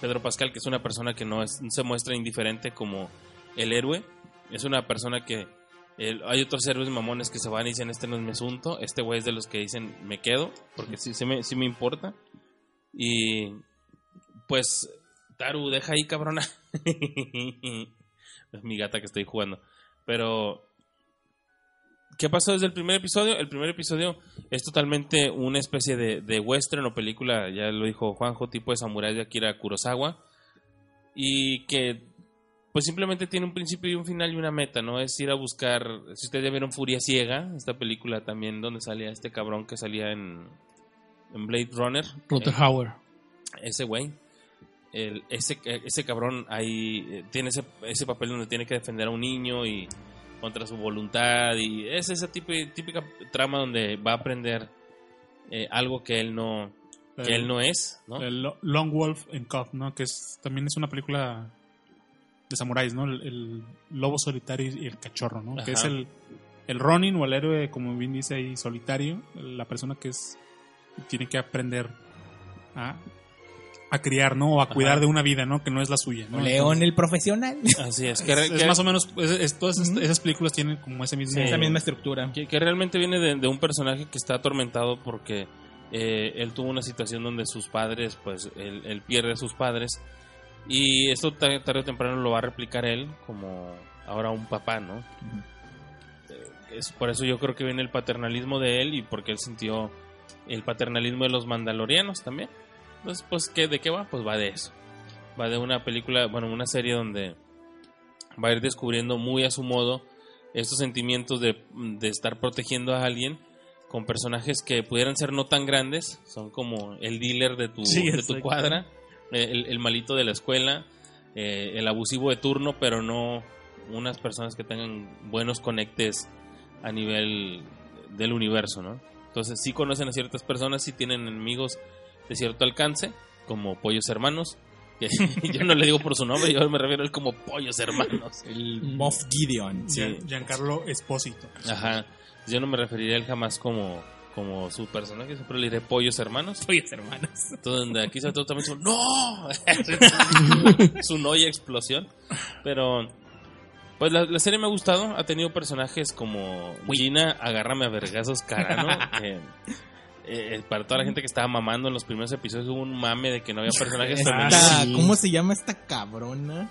Pedro Pascal, que es una persona que no, es- no se muestra indiferente como el héroe. Es una persona que el- hay otros héroes mamones que se van y dicen, este no es mi asunto. Este güey es de los que dicen, me quedo, porque sí, sí me, sí me importa. Y pues, Taru, deja ahí, cabrona. es mi gata que estoy jugando. Pero, ¿qué pasó desde el primer episodio? El primer episodio es totalmente una especie de, de western o película, ya lo dijo Juanjo, tipo de samurái de Akira Kurosawa. Y que pues simplemente tiene un principio y un final y una meta, ¿no? Es ir a buscar, si ustedes ya vieron Furia Ciega, esta película también donde salía este cabrón que salía en, en Blade Runner. Ruther eh, Hauer. ese güey. El, ese, ese cabrón ahí eh, tiene ese, ese papel donde tiene que defender a un niño y contra su voluntad y es esa típica, típica trama donde va a aprender eh, algo que él no que él no es, ¿no? El Lo- Long Wolf and Cub, ¿no? Que es, también es una película de samuráis, ¿no? El, el lobo solitario y el cachorro, ¿no? Que es el, el Ronin o el héroe, como bien dice ahí, solitario. La persona que es tiene que aprender a, a criar, ¿no? O a cuidar Ajá. de una vida, ¿no? Que no es la suya, ¿no? León el profesional. Así es, que, Es, más o menos, es- es- todas esas películas tienen como ese mismo... Sí. Esa misma estructura. que, que realmente viene de, de un personaje que está atormentado porque eh, él tuvo una situación donde sus padres, pues él, él pierde a sus padres y esto ta- tarde o temprano lo va a replicar él como ahora un papá, ¿no? Eh, Es por eso yo creo que viene el paternalismo de él y porque él sintió el paternalismo de los mandalorianos también. Entonces, pues, ¿qué, ¿de qué va? Pues va de eso. Va de una película, bueno, una serie donde va a ir descubriendo muy a su modo estos sentimientos de, de estar protegiendo a alguien con personajes que pudieran ser no tan grandes, son como el dealer de tu, Sí, de tu cuadra, el, el malito de la escuela, eh, el abusivo de turno, pero no unas personas que tengan buenos conectes a nivel del universo, ¿no? Entonces sí conocen a ciertas personas, sí tienen enemigos de cierto alcance, como pollos hermanos, que yo no le digo por su nombre, yo me refiero a él como pollos hermanos. El Moff Gideon. Sí. Giancarlo Espósito. Ajá. Yo no me referiría a él jamás como, como su personaje, siempre le diré pollos hermanos. Pollos hermanos. Entonces, donde aquí se también su ¡No! su no y explosión. Pero, pues la, la serie me ha gustado. Ha tenido personajes como Gina, agárrame a vergazos Carano. que, eh, para toda la gente que estaba mamando en los primeros episodios hubo un mame de que no había personajes femeninos. ¿Cómo se llama esta cabrona?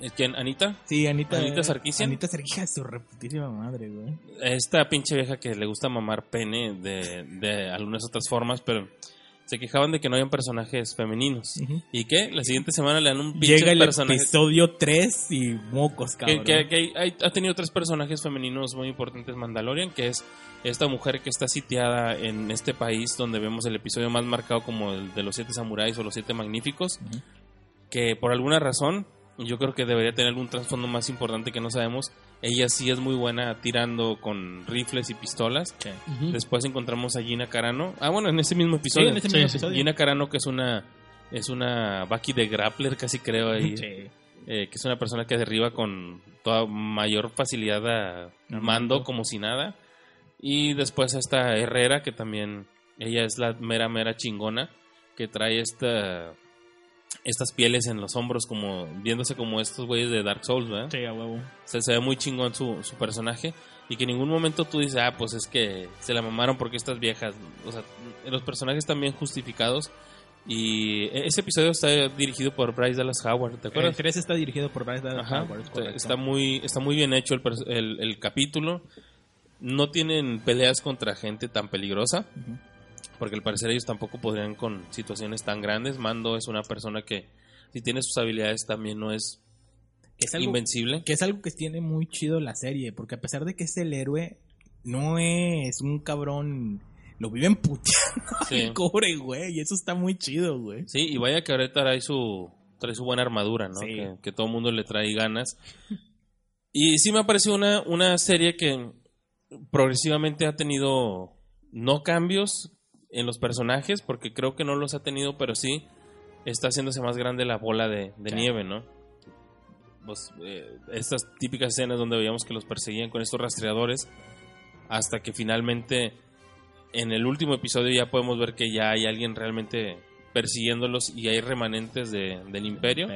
¿Es ¿Quién? ¿Anita? Sí, Anita. ¿Anita Sarkeesian? Anita Sarkeesian, su reputísima madre, güey. esta pinche vieja que le gusta mamar pene de, de algunas otras formas, pero se quejaban de que no habían personajes femeninos. Ujú. ¿Y qué? La siguiente semana le dan un pinche Llega el personaje. episodio 3 y mocos, Que, cabrón. que- que hay- hay- ha tenido tres personajes femeninos muy importantes Mandalorian, que es esta mujer que está sitiada en este país donde vemos el episodio más marcado como el de los siete samuráis o los siete magníficos, Ujú. que por alguna razón, yo creo que debería tener algún trasfondo más importante que no sabemos, ella sí es muy buena tirando con rifles y pistolas. Después encontramos a Gina Carano. Ah, bueno, en ese mismo Sí, episodio. en ese Sí, mismo sí. episodio. Gina Carano, que es una es una Baki de grappler, casi creo ahí. Sí. eh, que es una persona que derriba con toda mayor facilidad a mando, mando. como si nada. Y después esta Herrera, que también ella es la mera, mera chingona, que trae esta estas pieles en los hombros, como viéndose como estos güeyes de Dark Souls, ¿verdad? Sí, a huevo. Se, se ve muy chingón su, su personaje y que en ningún momento tú dices, ah, pues es que se la mamaron porque estas viejas, o sea, los personajes están bien justificados y e- ese episodio está dirigido por Bryce Dallas Howard, ¿te El acuerdas? 3 está dirigido por Bryce Dallas Ajá, Howard, está- correcto. está muy está muy bien hecho el, el, el capítulo. No tienen peleas contra gente tan peligrosa, Ujú. Porque al parecer ellos tampoco podrían con situaciones tan grandes. Mando es una persona que si tiene sus habilidades también no es Que es algo invencible. que es algo que tiene muy chido la serie, porque a pesar de que es el héroe, no es un cabrón, lo viven puteando Sí. al cobre, güey, y eso está muy chido, güey. Sí, y vaya que ahorita trae su, trae su buena armadura, ¿no? Sí. Que, que todo el mundo le trae ganas. Y sí me ha parecido una, una serie que progresivamente ha tenido no cambios en los personajes, porque creo que no los ha tenido, pero sí está haciéndose más grande la bola de, nieve, ¿no? Pues, eh, estas típicas escenas donde veíamos que los perseguían con estos rastreadores, hasta que finalmente en el último episodio ya podemos ver que ya hay alguien realmente persiguiéndolos y hay remanentes de- del imperio.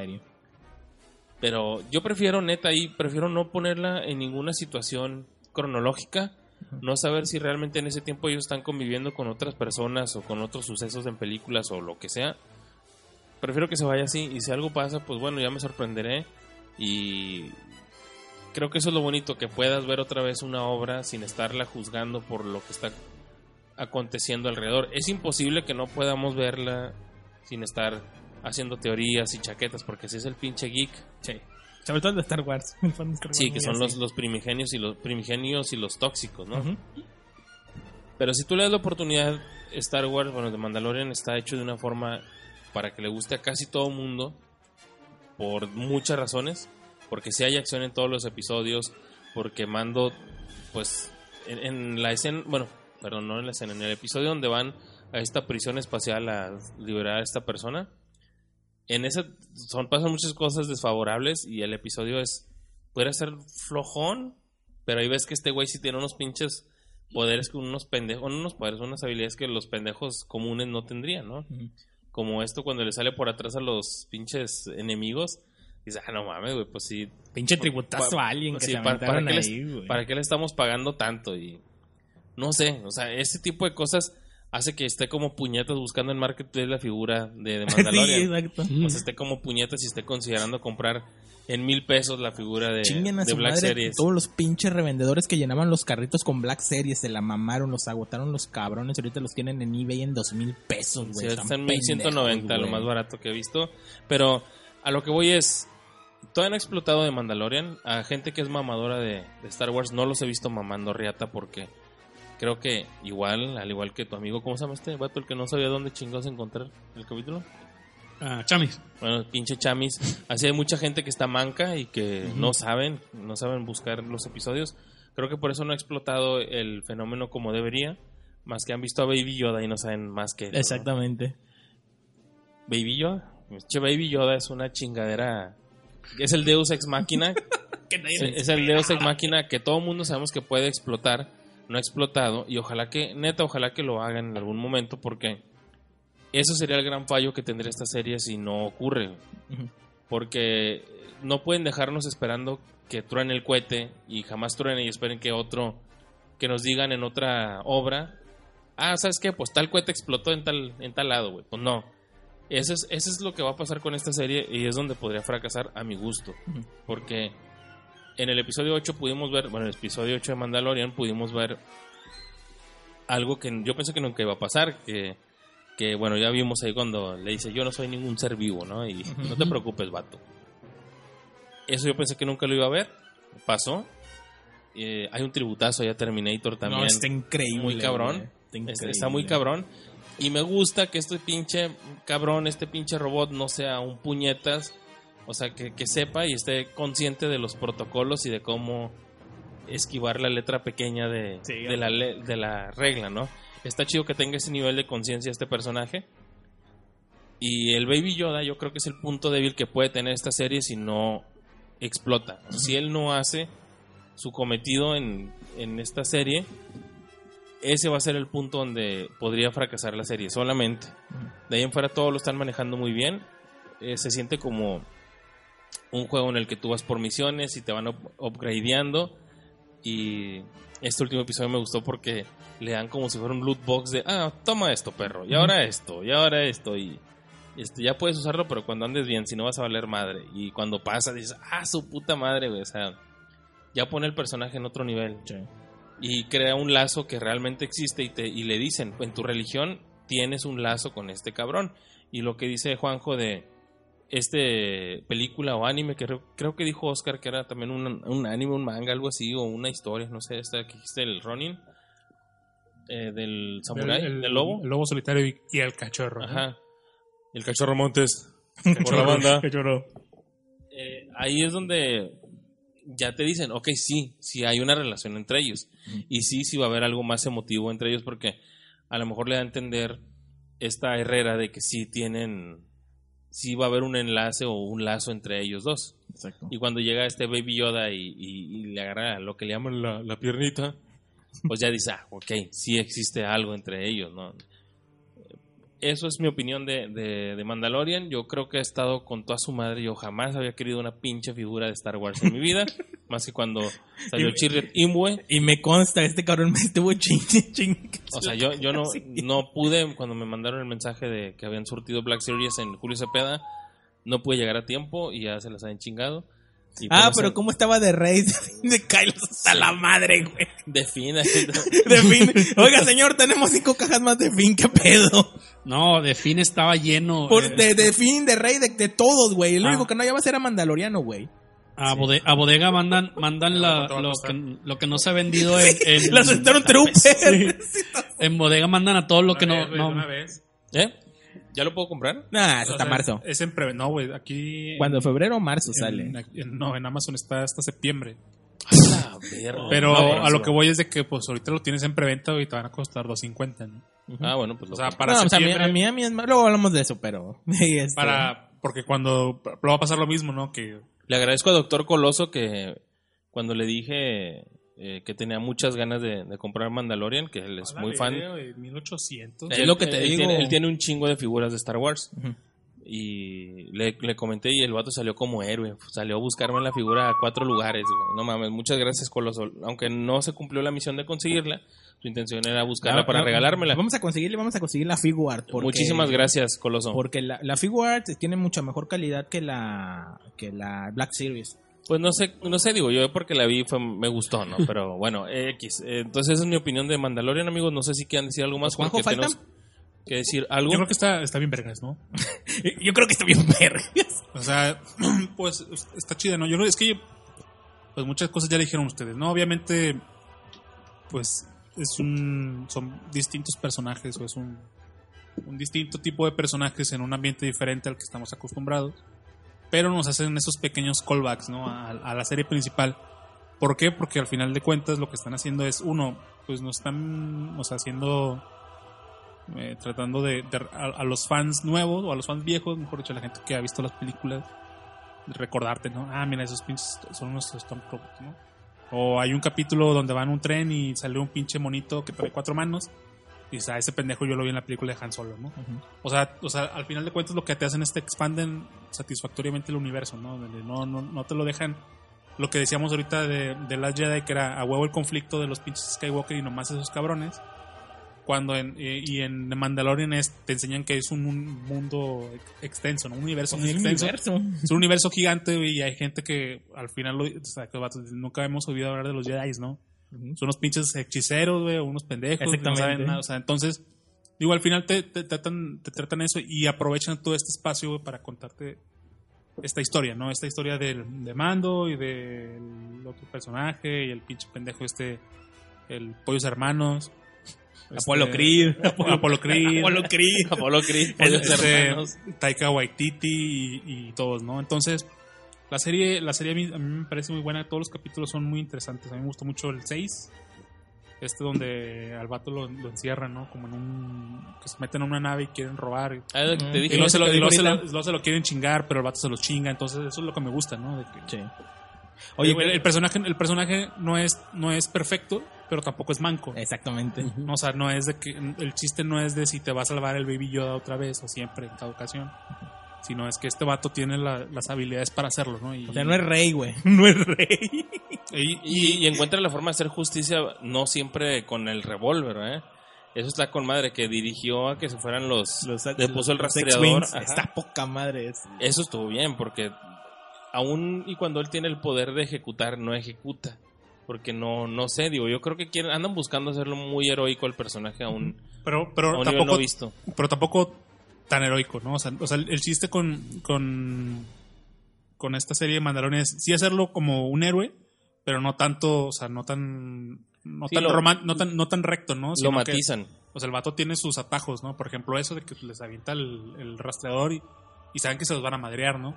Pero yo prefiero, neta, ahí, prefiero no ponerla en ninguna situación cronológica. No saber si realmente en ese tiempo ellos están conviviendo con otras personas o con otros sucesos en películas o lo que sea. Prefiero que se vaya así. Y si algo pasa, pues bueno, ya me sorprenderé. Y creo que eso es lo bonito, que puedas ver otra vez una obra sin estarla juzgando por lo que está aconteciendo alrededor. Es imposible que no podamos verla sin estar haciendo teorías y chaquetas, porque si es el pinche geek, Sí. Sobre todo el de Star Wars. el fan de Star Wars sí, que son así. los, los primigenios y los primigenios y los tóxicos, ¿no? Pero si tú le das la oportunidad, Star Wars, bueno, de Mandalorian está hecho de una forma para que le guste a casi todo mundo, por muchas razones, porque si hay acción en todos los episodios, porque Mando, pues, en, en la escena, bueno, perdón, no en la escena, en el episodio donde van a esta prisión espacial a liberar a esta persona, en esa son pasan muchas cosas desfavorables y el episodio es puede ser flojón, pero ahí ves que este güey sí tiene unos pinches poderes que unos pendejos, no unos poderes, unas habilidades que los pendejos comunes no tendrían, ¿no? Como esto cuando le sale por atrás a los pinches enemigos, dices, ah, no mames, güey, pues sí, Pinche tributazo Pa- a alguien que sí, se pa- ¿para, qué les- ahí, güey. ¿para qué le estamos pagando tanto? Y no sé, o sea, ese tipo de cosas hace que esté como puñetas buscando en Marketplace la figura de, de sí, Mandalorian. exacto. Mm. o sea, esté como puñetas y esté considerando comprar en mil pesos la figura de, a de Black madre Series. todos los pinches revendedores que llenaban los carritos con Black Series, se la mamaron, los agotaron los cabrones, ahorita los tienen en eBay en dos mil pesos, güey. Sí, están está en pendejos, 1190, lo más barato que he visto. Pero a lo que voy es, todavía no he explotado de Mandalorian. A gente que es mamadora de, de Star Wars no los he visto mamando riata porque creo que igual, al igual que tu amigo, ¿cómo se llama este vato? El que no sabía dónde chingados encontrar el capítulo. Ah, Chamis. Bueno, pinche chamis. Así hay mucha gente que está manca y que no saben, no saben buscar los episodios. Creo que por eso no ha explotado el fenómeno como debería. Más que han visto a Baby Yoda y no saben más que él, ¿no? Exactamente. Baby Yoda. Che, Baby Yoda es una chingadera. Es el Deus Ex Máquina. es el Deus Ex Máquina que todo el mundo sabemos que puede explotar. No ha explotado. Y ojalá que, neta, ojalá que lo hagan en algún momento porque eso sería el gran fallo que tendría esta serie si no ocurre. Porque no pueden dejarnos esperando que truene el cohete y jamás truene y esperen que otro, que nos digan en otra obra, ah, ¿sabes qué? Pues tal cohete explotó en tal, en tal lado, güey. Pues no. Eso es, eso es lo que va a pasar con esta serie y es donde podría fracasar a mi gusto. Porque en el episodio 8 pudimos ver, bueno, en el episodio 8 de Mandalorian pudimos ver algo que yo pensé que nunca iba a pasar, que, que bueno, ya vimos ahí cuando le dice, yo no soy ningún ser vivo, ¿no? Y no te preocupes, vato. Eso yo pensé que nunca lo iba a ver, pasó. Eh, hay un tributazo ya Terminator también. No, está increíble. Muy cabrón. Está, Está, increíble. está muy cabrón. Y me gusta que este pinche cabrón, este pinche robot no sea un puñetas. O sea, que, que sepa y esté consciente de los protocolos y de cómo esquivar la letra pequeña de, Sí, de, la, le- de la regla, ¿no? Está chido que tenga ese nivel de conciencia este personaje. Y el Baby Yoda yo creo que es el punto débil que puede tener esta serie si no explota. Si él no hace su cometido en, en esta serie, ese va a ser el punto donde podría fracasar la serie solamente. De ahí en fuera todo lo están manejando muy bien. Eh, se siente como un juego en el que tú vas por misiones y te van up- upgradeando. Y este último episodio me gustó porque le dan como si fuera un loot box de, ah, toma esto, perro, y ahora esto, y ahora esto, y este, ya puedes usarlo, pero cuando andes bien, si no vas a valer madre. Y cuando pasa, dices, ah, su puta madre, güey, o sea, ya pone el personaje en otro nivel Sí. y crea un lazo que realmente existe y, te, y le dicen, en tu religión tienes un lazo con este cabrón. Y lo que dice Juanjo de este película o anime, que creo, creo que dijo Oscar que era también un, un anime, un manga, algo así, o una historia, no sé, esta que dijiste, el Ronin, eh, del samurái, El- el- del lobo. El lobo solitario y, y el cachorro. ¿no? Ajá. El cachorro Montes. Por la banda. Cachorro. Eh, ahí es donde ya te dicen, ok, sí, sí hay una relación entre ellos. Y sí, sí va a haber algo más emotivo entre ellos porque a lo mejor le da a entender esta Herrera de que sí tienen, sí va a haber un enlace o un lazo entre ellos dos. Exacto. Y cuando llega este Baby Yoda y, y- y le agarra lo que le llaman la, la piernita, pues ya dice, ah, ok, sí existe algo entre ellos, ¿no? Eso es mi opinión de, de, de Mandalorian. Yo creo que ha estado con toda su madre. Yo jamás había querido una pinche figura de Star Wars en mi vida. más que cuando salió Chirrut Imwe. Y me consta, este cabrón me estuvo ching, ching. O sea, yo, yo no, no pude, cuando me mandaron el mensaje de que habían surtido Black Series en Julio Cepeda, no pude llegar a tiempo y ya se las habían chingado. Y Ah, pero ¿cómo estaba de rey de Kylo hasta la madre, güey? De fin, De fin. Oiga, señor, tenemos cinco cajas más de fin, ¿qué pedo? No, de fin estaba lleno. Por, eh, de, de fin, de rey, de, de todos, güey. El Ah. único que no llevaba era Mandaloriano, güey. a, bode- a bodega mandan, mandan la- ¿Cuánto va a lo, que, lo que no se ha vendido en, en, Las sentaron troopers. en bodega mandan a todo lo que Una no, vez, no- Una vez. ¿Eh? ¿Ya lo puedo comprar? Nah, es O hasta sea, marzo. Es en pre... No, güey, aquí... Cuando febrero o marzo en- sale. en- no, en Amazon está hasta septiembre. La verga. Pero No, a lo que voy es de que pues ahorita lo tienes en preventa y te van a costar 2.50, ¿no? Ah, bueno, pues lo O sea, para no, o sea, a mí, septiembre... a mí, a mí es más- Luego hablamos de eso, pero. este- para... Porque cuando... Lo va a pasar lo mismo, ¿no? Que... Le agradezco a Doctor Coloso que cuando le dije eh, que tenía muchas ganas de, de comprar Mandalorian, que él es muy fan. De 1800. Es Él- lo que te él digo. Tiene, él tiene un chingo de figuras de Star Wars. Y le, le comenté y el vato salió como héroe. Salió a buscarme la figura a cuatro lugares. güey. No mames, muchas gracias Coloso. Aunque no se cumplió la misión de conseguirla, su intención era buscarla Ah, para no, regalármela. Vamos a conseguirle, vamos a conseguir la figure art. porque- Muchísimas gracias, Coloso. Porque la, la figure art tiene mucha mejor calidad que la que la Black Series. Pues no sé, no sé, digo, yo porque la vi fue, me gustó, ¿no? Pero bueno, X. Eh, Entonces esa es mi opinión de Mandalorian, amigos. No sé si quieran decir algo más. Juanjo, porque que decir algo. Yo creo que está, está bien vergas, ¿no? Yo creo que está bien vergas. O sea, pues está chida, ¿no? Yo creo es que pues muchas cosas ya le dijeron ustedes, ¿no? Obviamente, pues es un son distintos personajes o es un, un distinto tipo de personajes en un ambiente diferente al que estamos acostumbrados, pero nos hacen esos pequeños callbacks, ¿no? A, la serie principal. ¿Por qué? Porque al final de cuentas lo que están haciendo es, uno, pues nos están, o sea, haciendo, eh, tratando de, de- a, los fans nuevos o a los fans viejos, mejor dicho, a la gente que ha visto las películas, recordarte, ¿no? Ah, mira, esos pinches son unos Stormtroopers, ¿no? O hay un capítulo donde van un tren y sale un pinche monito que trae cuatro manos. Y dices, ah, ese pendejo yo lo vi en la película de Han Solo, ¿no? O sea, o sea, al final de cuentas lo que te hacen es te expanden satisfactoriamente el universo, ¿no? No, no, no te lo dejan. Lo que decíamos ahorita de, de Last Jedi, que era a huevo el conflicto de los pinches Skywalker y nomás esos cabrones. Cuando en, eh, y en The Mandalorian es, te enseñan que es un, mun- mundo ex- extenso, ¿no? Un universo muy Es un extenso. universo. Es un universo gigante y hay gente que al final lo- o sea, que nunca hemos oído hablar de los Jedi, ¿no? Son unos pinches hechiceros, güey, o unos pendejos. que No Exactamente. saben nada. O sea, entonces, digo, al final te, te tratan, te tratan eso y aprovechan todo este espacio güey, para contarte esta historia, ¿no? Esta historia del, de Mando y del otro personaje y el pinche pendejo este, el Pollos Hermanos. Apolo Este, Creed. Apolo Creed. Apolo Creed. Apolo Creed, pollos Este, hermanos. Taika Waititi y, y todos, ¿no? Entonces, la serie, la serie a mí, a mí me parece muy buena, todos los capítulos son muy interesantes. A mí me gustó mucho el 6, este donde al vato lo, lo encierran, ¿no? Como en un... que se meten en una nave y quieren robar. Ah, te Mm. Y dije, luego se, lo, y luego se se quieren chingar, pero el vato se los chinga. Entonces, eso es lo que me gusta, ¿no? De que, Sí. Oye, el, el personaje, el personaje no es, no es perfecto, pero tampoco es manco. Exactamente. No, o sea, no es de que el chiste no es de si te va a salvar el Baby Yoda otra vez o siempre en cada ocasión, sino es que este vato tiene la- las habilidades para hacerlo, ¿no? Y, O sea, no es rey, güey. No es rey. y- Y, y encuentra la forma de hacer justicia no siempre con el revólver, ¿eh? Eso está con madre, que dirigió a que se fueran los... le puso el rastreador. Está poca madre. eso. Eso estuvo bien, porque aún y cuando él tiene el poder de ejecutar, no ejecuta. Porque no, no sé, digo, yo creo que quieren, andan buscando hacerlo muy heroico al personaje aún pero, a pero tampoco, no visto. pero tampoco tan heroico, ¿no? O sea, o sea, el chiste con, con, con esta serie de Mandalorian es sí hacerlo como un héroe, pero no tanto, o sea, no tan, no Sí, tan, lo- no tan, no tan recto, ¿no? Lo Sino que- matizan. O sea, el vato tiene sus atajos, ¿no? Por ejemplo, eso de que les avienta el, el rastreador y, y saben que se los van a madrear, ¿no?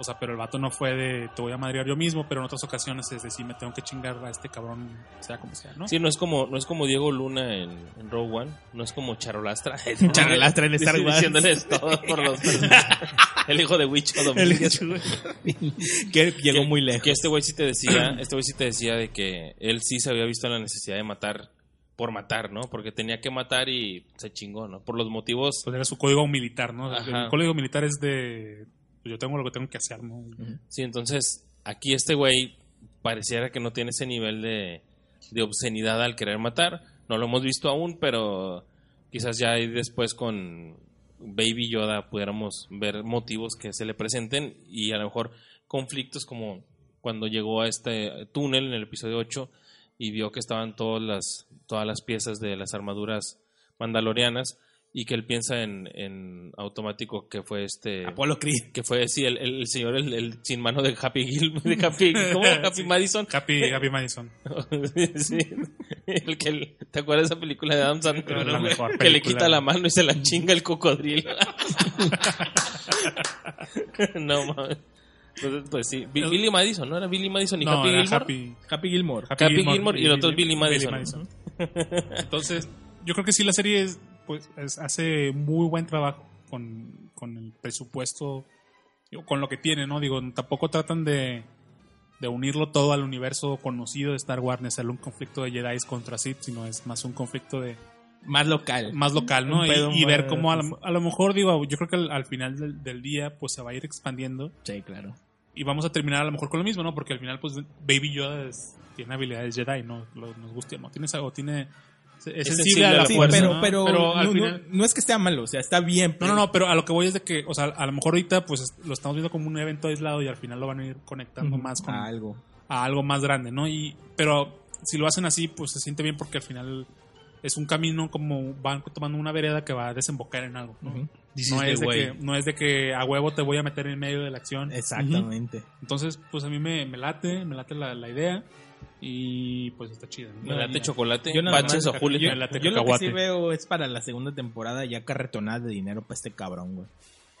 O sea, pero el vato no fue de te voy a madrear yo mismo, pero en otras ocasiones es de sí me tengo que chingar a este cabrón, sea como sea, ¿no? Sí, no es como, no es como Diego Luna en, en Rogue One, no es como Charolastra. Charolastra en Star Wars. Diciéndoles todo por los... el hijo de Wicho Domínguez. que llegó que, muy lejos. Que este güey sí te decía, este güey sí te decía de que él sí se había visto la necesidad de matar por matar, ¿no? Porque tenía que matar y se chingó, ¿no? Por los motivos. Pues era su código militar, ¿no? Ajá. El código militar es de yo tengo lo que tengo que hacer, ¿no? Sí, entonces aquí este güey pareciera que no tiene ese nivel de, de obscenidad al querer matar. No lo hemos visto aún, pero quizás ya ahí después con Baby Yoda pudiéramos ver motivos que se le presenten y a lo mejor conflictos como cuando llegó a este túnel en el episodio 8 y vio que estaban todas las, todas las piezas de las armaduras mandalorianas y que él piensa en, en automático que fue este Apolo Creed. que fue sí el, el, el señor el, el sin mano de Happy Gil de Happy ¿cómo? Happy Sí. Madison Happy, Happy Madison. sí, el que el- te acuerdas de esa película de Adam Sandler La mejor que le quita la mano y se la chinga el cocodrilo no mames pues, pues sí Bi- Billy Madison no era Billy Madison y No, Happy era Gilmore Happy, Happy Gilmore. Happy Gilmore y el otro es Billy Madison. Entonces, yo creo que sí la serie es, pues, es- hace muy buen trabajo con, con el presupuesto, digo, con lo que tiene, ¿no? Digo, tampoco tratan de, de unirlo todo al universo conocido de Star Wars, ni hacerle un conflicto de Jedi contra Sith, sino es más un conflicto de Más local. más local, ¿no? Y, ver cómo a lo, a lo mejor, digo, yo creo que al, al final del, del día, pues se va a ir expandiendo Sí, claro. y vamos a terminar a lo mejor con lo mismo, ¿no? Porque al final, pues, Baby Yoda es- tiene habilidades Jedi, ¿no? Lo- nos guste, ¿no? Tiene, esa- o tiene, es, Es sensible a la Sí, fuerza, pero, ¿no? pero, al no, final... no- no es que esté malo, o sea, está bien. No, no, no, pero a lo que voy es de que, o sea, a lo mejor ahorita, pues, es- lo estamos viendo como un evento aislado y al final lo van a ir conectando más con, a algo. a algo más grande, ¿no? Y, pero si lo hacen así, pues se siente bien porque al final es un camino como van tomando una vereda que va a desembocar en algo. ¿no? Ujú. This No es, de que, no es de que a huevo te voy a meter en medio de la acción. Exactamente. Entonces, pues a mí me, me late, me late la, la idea y pues está chida. Me late chocolate, Yo más- o Julio. yo- Yo, Me late yo lo que sí veo es para la segunda temporada ya carretonada de dinero para este cabrón, güey.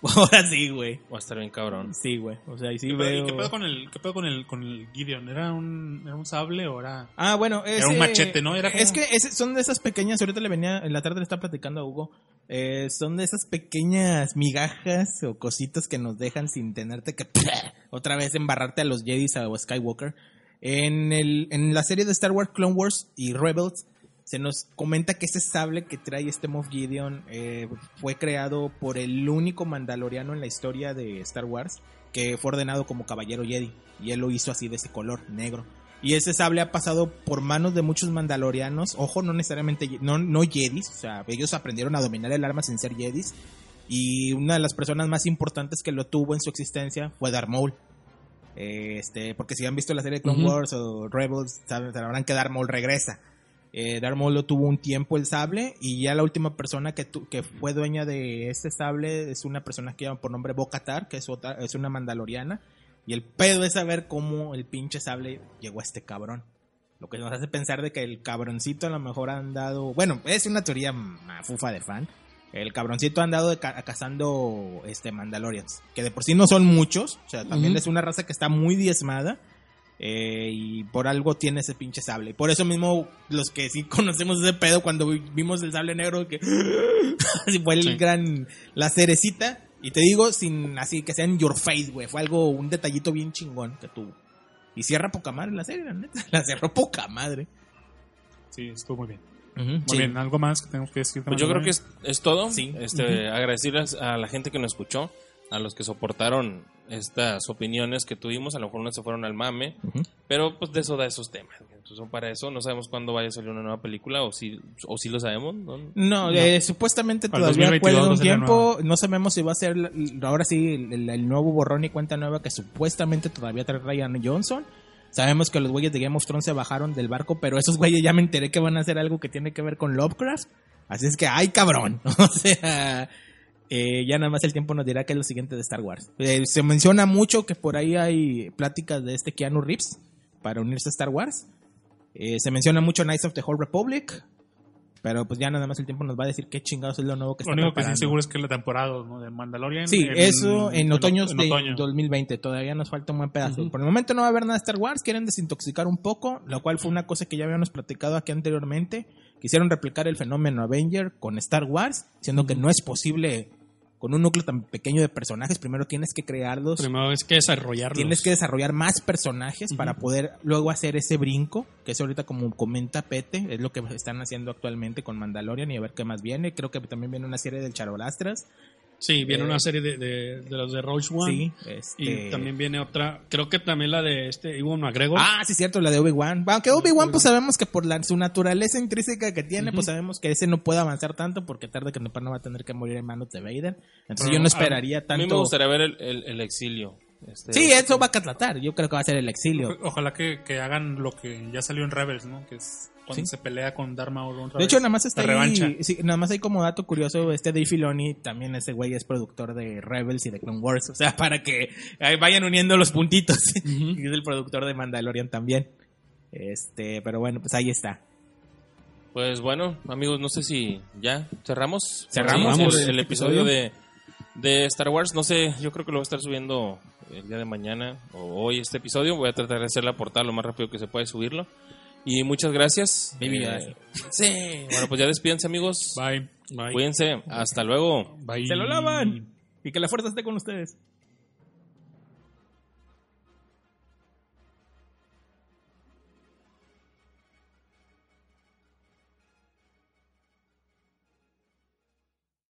Ahora sí, güey. Va a estar bien cabrón. Sí, güey. O sea, y sí ¿Qué pedo- veo... ¿Y qué pedo con el, qué pedo con el, con el Gideon? ¿Era un, ¿Era un sable o era...? Ah, bueno, ese, un machete, ¿no? Era como- Es que ese- son de esas pequeñas, ahorita le venía, en la tarde le estaba platicando a Hugo, eh, son de esas pequeñas migajas o cositas que nos dejan sin tenerte que otra vez embarrarte a los Jedis o a Skywalker. En, el, en la serie de Star Wars Clone Wars y Rebels se nos comenta que ese sable que trae este Moff Gideon eh, fue creado por el único mandaloriano en la historia de Star Wars que fue ordenado como caballero Jedi y él lo hizo así de ese color, negro. Y ese sable ha pasado por manos de muchos mandalorianos, ojo, no necesariamente, no, no Jedis, o sea, ellos aprendieron a dominar el arma sin ser Jedis. Y una de las personas más importantes que lo tuvo en su existencia fue Darth Maul. Este, porque si han visto la serie de Clone. Wars o Rebels, saben, sabrán que Darth Maul regresa. Eh, Darth Maul lo tuvo un tiempo el sable y ya la última persona que, tu- que fue dueña de este sable es una persona que llama por nombre Bo-Katar, que es, otra, es una mandaloriana. Y el pedo es saber cómo el pinche sable llegó a este cabrón. Lo que nos hace pensar de que el cabroncito a lo mejor ha andado... Bueno, es una teoría mafufa de fan. El cabroncito ha andado ca- cazando este Mandalorians. Que de por sí no son muchos. O sea, también es una raza que está muy diezmada. eh, y por algo tiene ese pinche sable. Por eso mismo, los que sí conocemos ese pedo, cuando vi- vimos el sable negro, que fue el Sí. gran. La cerecita. Y te digo, sin así que sea en your face, güey. Fue algo, un detallito bien chingón que tuvo. Y cierra poca madre la serie, la neta. La cerró poca madre. Sí, estuvo muy bien. Muy Muy bien, ¿algo más que tengo que decir? Pues yo creo que es, es todo. Sí. Este, Agradecerles a la gente que nos escuchó, a los que soportaron estas opiniones que tuvimos. A lo mejor unos se fueron al mame, Ujú. pero pues de eso da esos temas. Entonces, son para eso. No sabemos cuándo vaya a salir una nueva película, o si, o si lo sabemos. ¿no? No, eh, supuestamente Para todavía 2022 cuelga un tiempo. No sabemos si va a ser ahora sí el, el nuevo borrón y cuenta nueva que supuestamente todavía trae Ryan Johnson. Sabemos que los güeyes de Game of Thrones se bajaron del barco, pero esos güeyes ya me enteré que van a hacer algo que tiene que ver con Lovecraft. Así es que, ¡ay, cabrón! O sea, eh, ya nada más el tiempo nos dirá qué es lo siguiente de Star Wars. Eh, se menciona mucho que por ahí hay pláticas de este Keanu Reeves para unirse a Star Wars. Eh, se menciona mucho Knights of the Whole Republic. Pero pues ya nada más el tiempo nos va a decir qué chingados es lo nuevo que Lo está único que sí seguro es que la temporada ¿no? de Mandalorian. Sí, eso en otoño en de otoño. 2020. Todavía nos falta un buen pedazo. Por el momento no va a haber nada de Star Wars. Quieren desintoxicar un poco, lo cual fue una cosa que ya habíamos platicado aquí anteriormente. Quisieron replicar el fenómeno Avenger con Star Wars, siendo que no es posible con un núcleo tan pequeño de personajes. Primero tienes que crearlos. Primero es que desarrollarlos. Tienes que desarrollar más personajes para poder luego hacer ese brinco, que es ahorita como comenta Pete, es lo que están haciendo actualmente con Mandalorian y a ver qué más viene. Creo que también viene una serie del Charolastras. Sí, viene Eh, una serie de, de, de los de Rogue One. Sí, este... Y también viene otra, creo que también la de este Iwan McGregor. Ah, sí, cierto, la de Obi-Wan. Aunque Obi-Wan, pues sabemos que por la, su naturaleza intrínseca que tiene, pues sabemos que ese no puede avanzar tanto porque tarde que temprano va a tener que morir en manos de Vader. Entonces Pero, yo no a- esperaría A mí tanto. me gustaría ver el, el- el exilio. Este, Sí, eso va a tratar. Yo creo que va a ser el exilio. Ojalá que, que hagan lo que ya salió en Rebels, ¿no? Que es cuando Sí. se pelea con Darth Maul otra De hecho, vez. nada más está ahí, sí, nada más hay como dato curioso, este Dave Filoni, también ese güey es productor de Rebels y de Clone Wars, o sea, para que ahí vayan uniendo los puntitos. Y es el productor de Mandalorian también. Este, pero bueno, pues ahí está. Pues bueno, amigos, no sé si ya cerramos. Cerramos Sí, el, el episodio episodio. de, de Star Wars. No sé, yo creo que lo voy a estar subiendo el día de mañana o hoy este episodio. Voy a tratar de hacer la portada lo más rápido que se puede subirlo. Y muchas gracias. Baby, Eh, sí, bueno, pues ya despídense, amigos. Bye. Bye. Cuídense. Hasta luego. Bye. ¡Se lo lavan! Y que la fuerza esté con ustedes.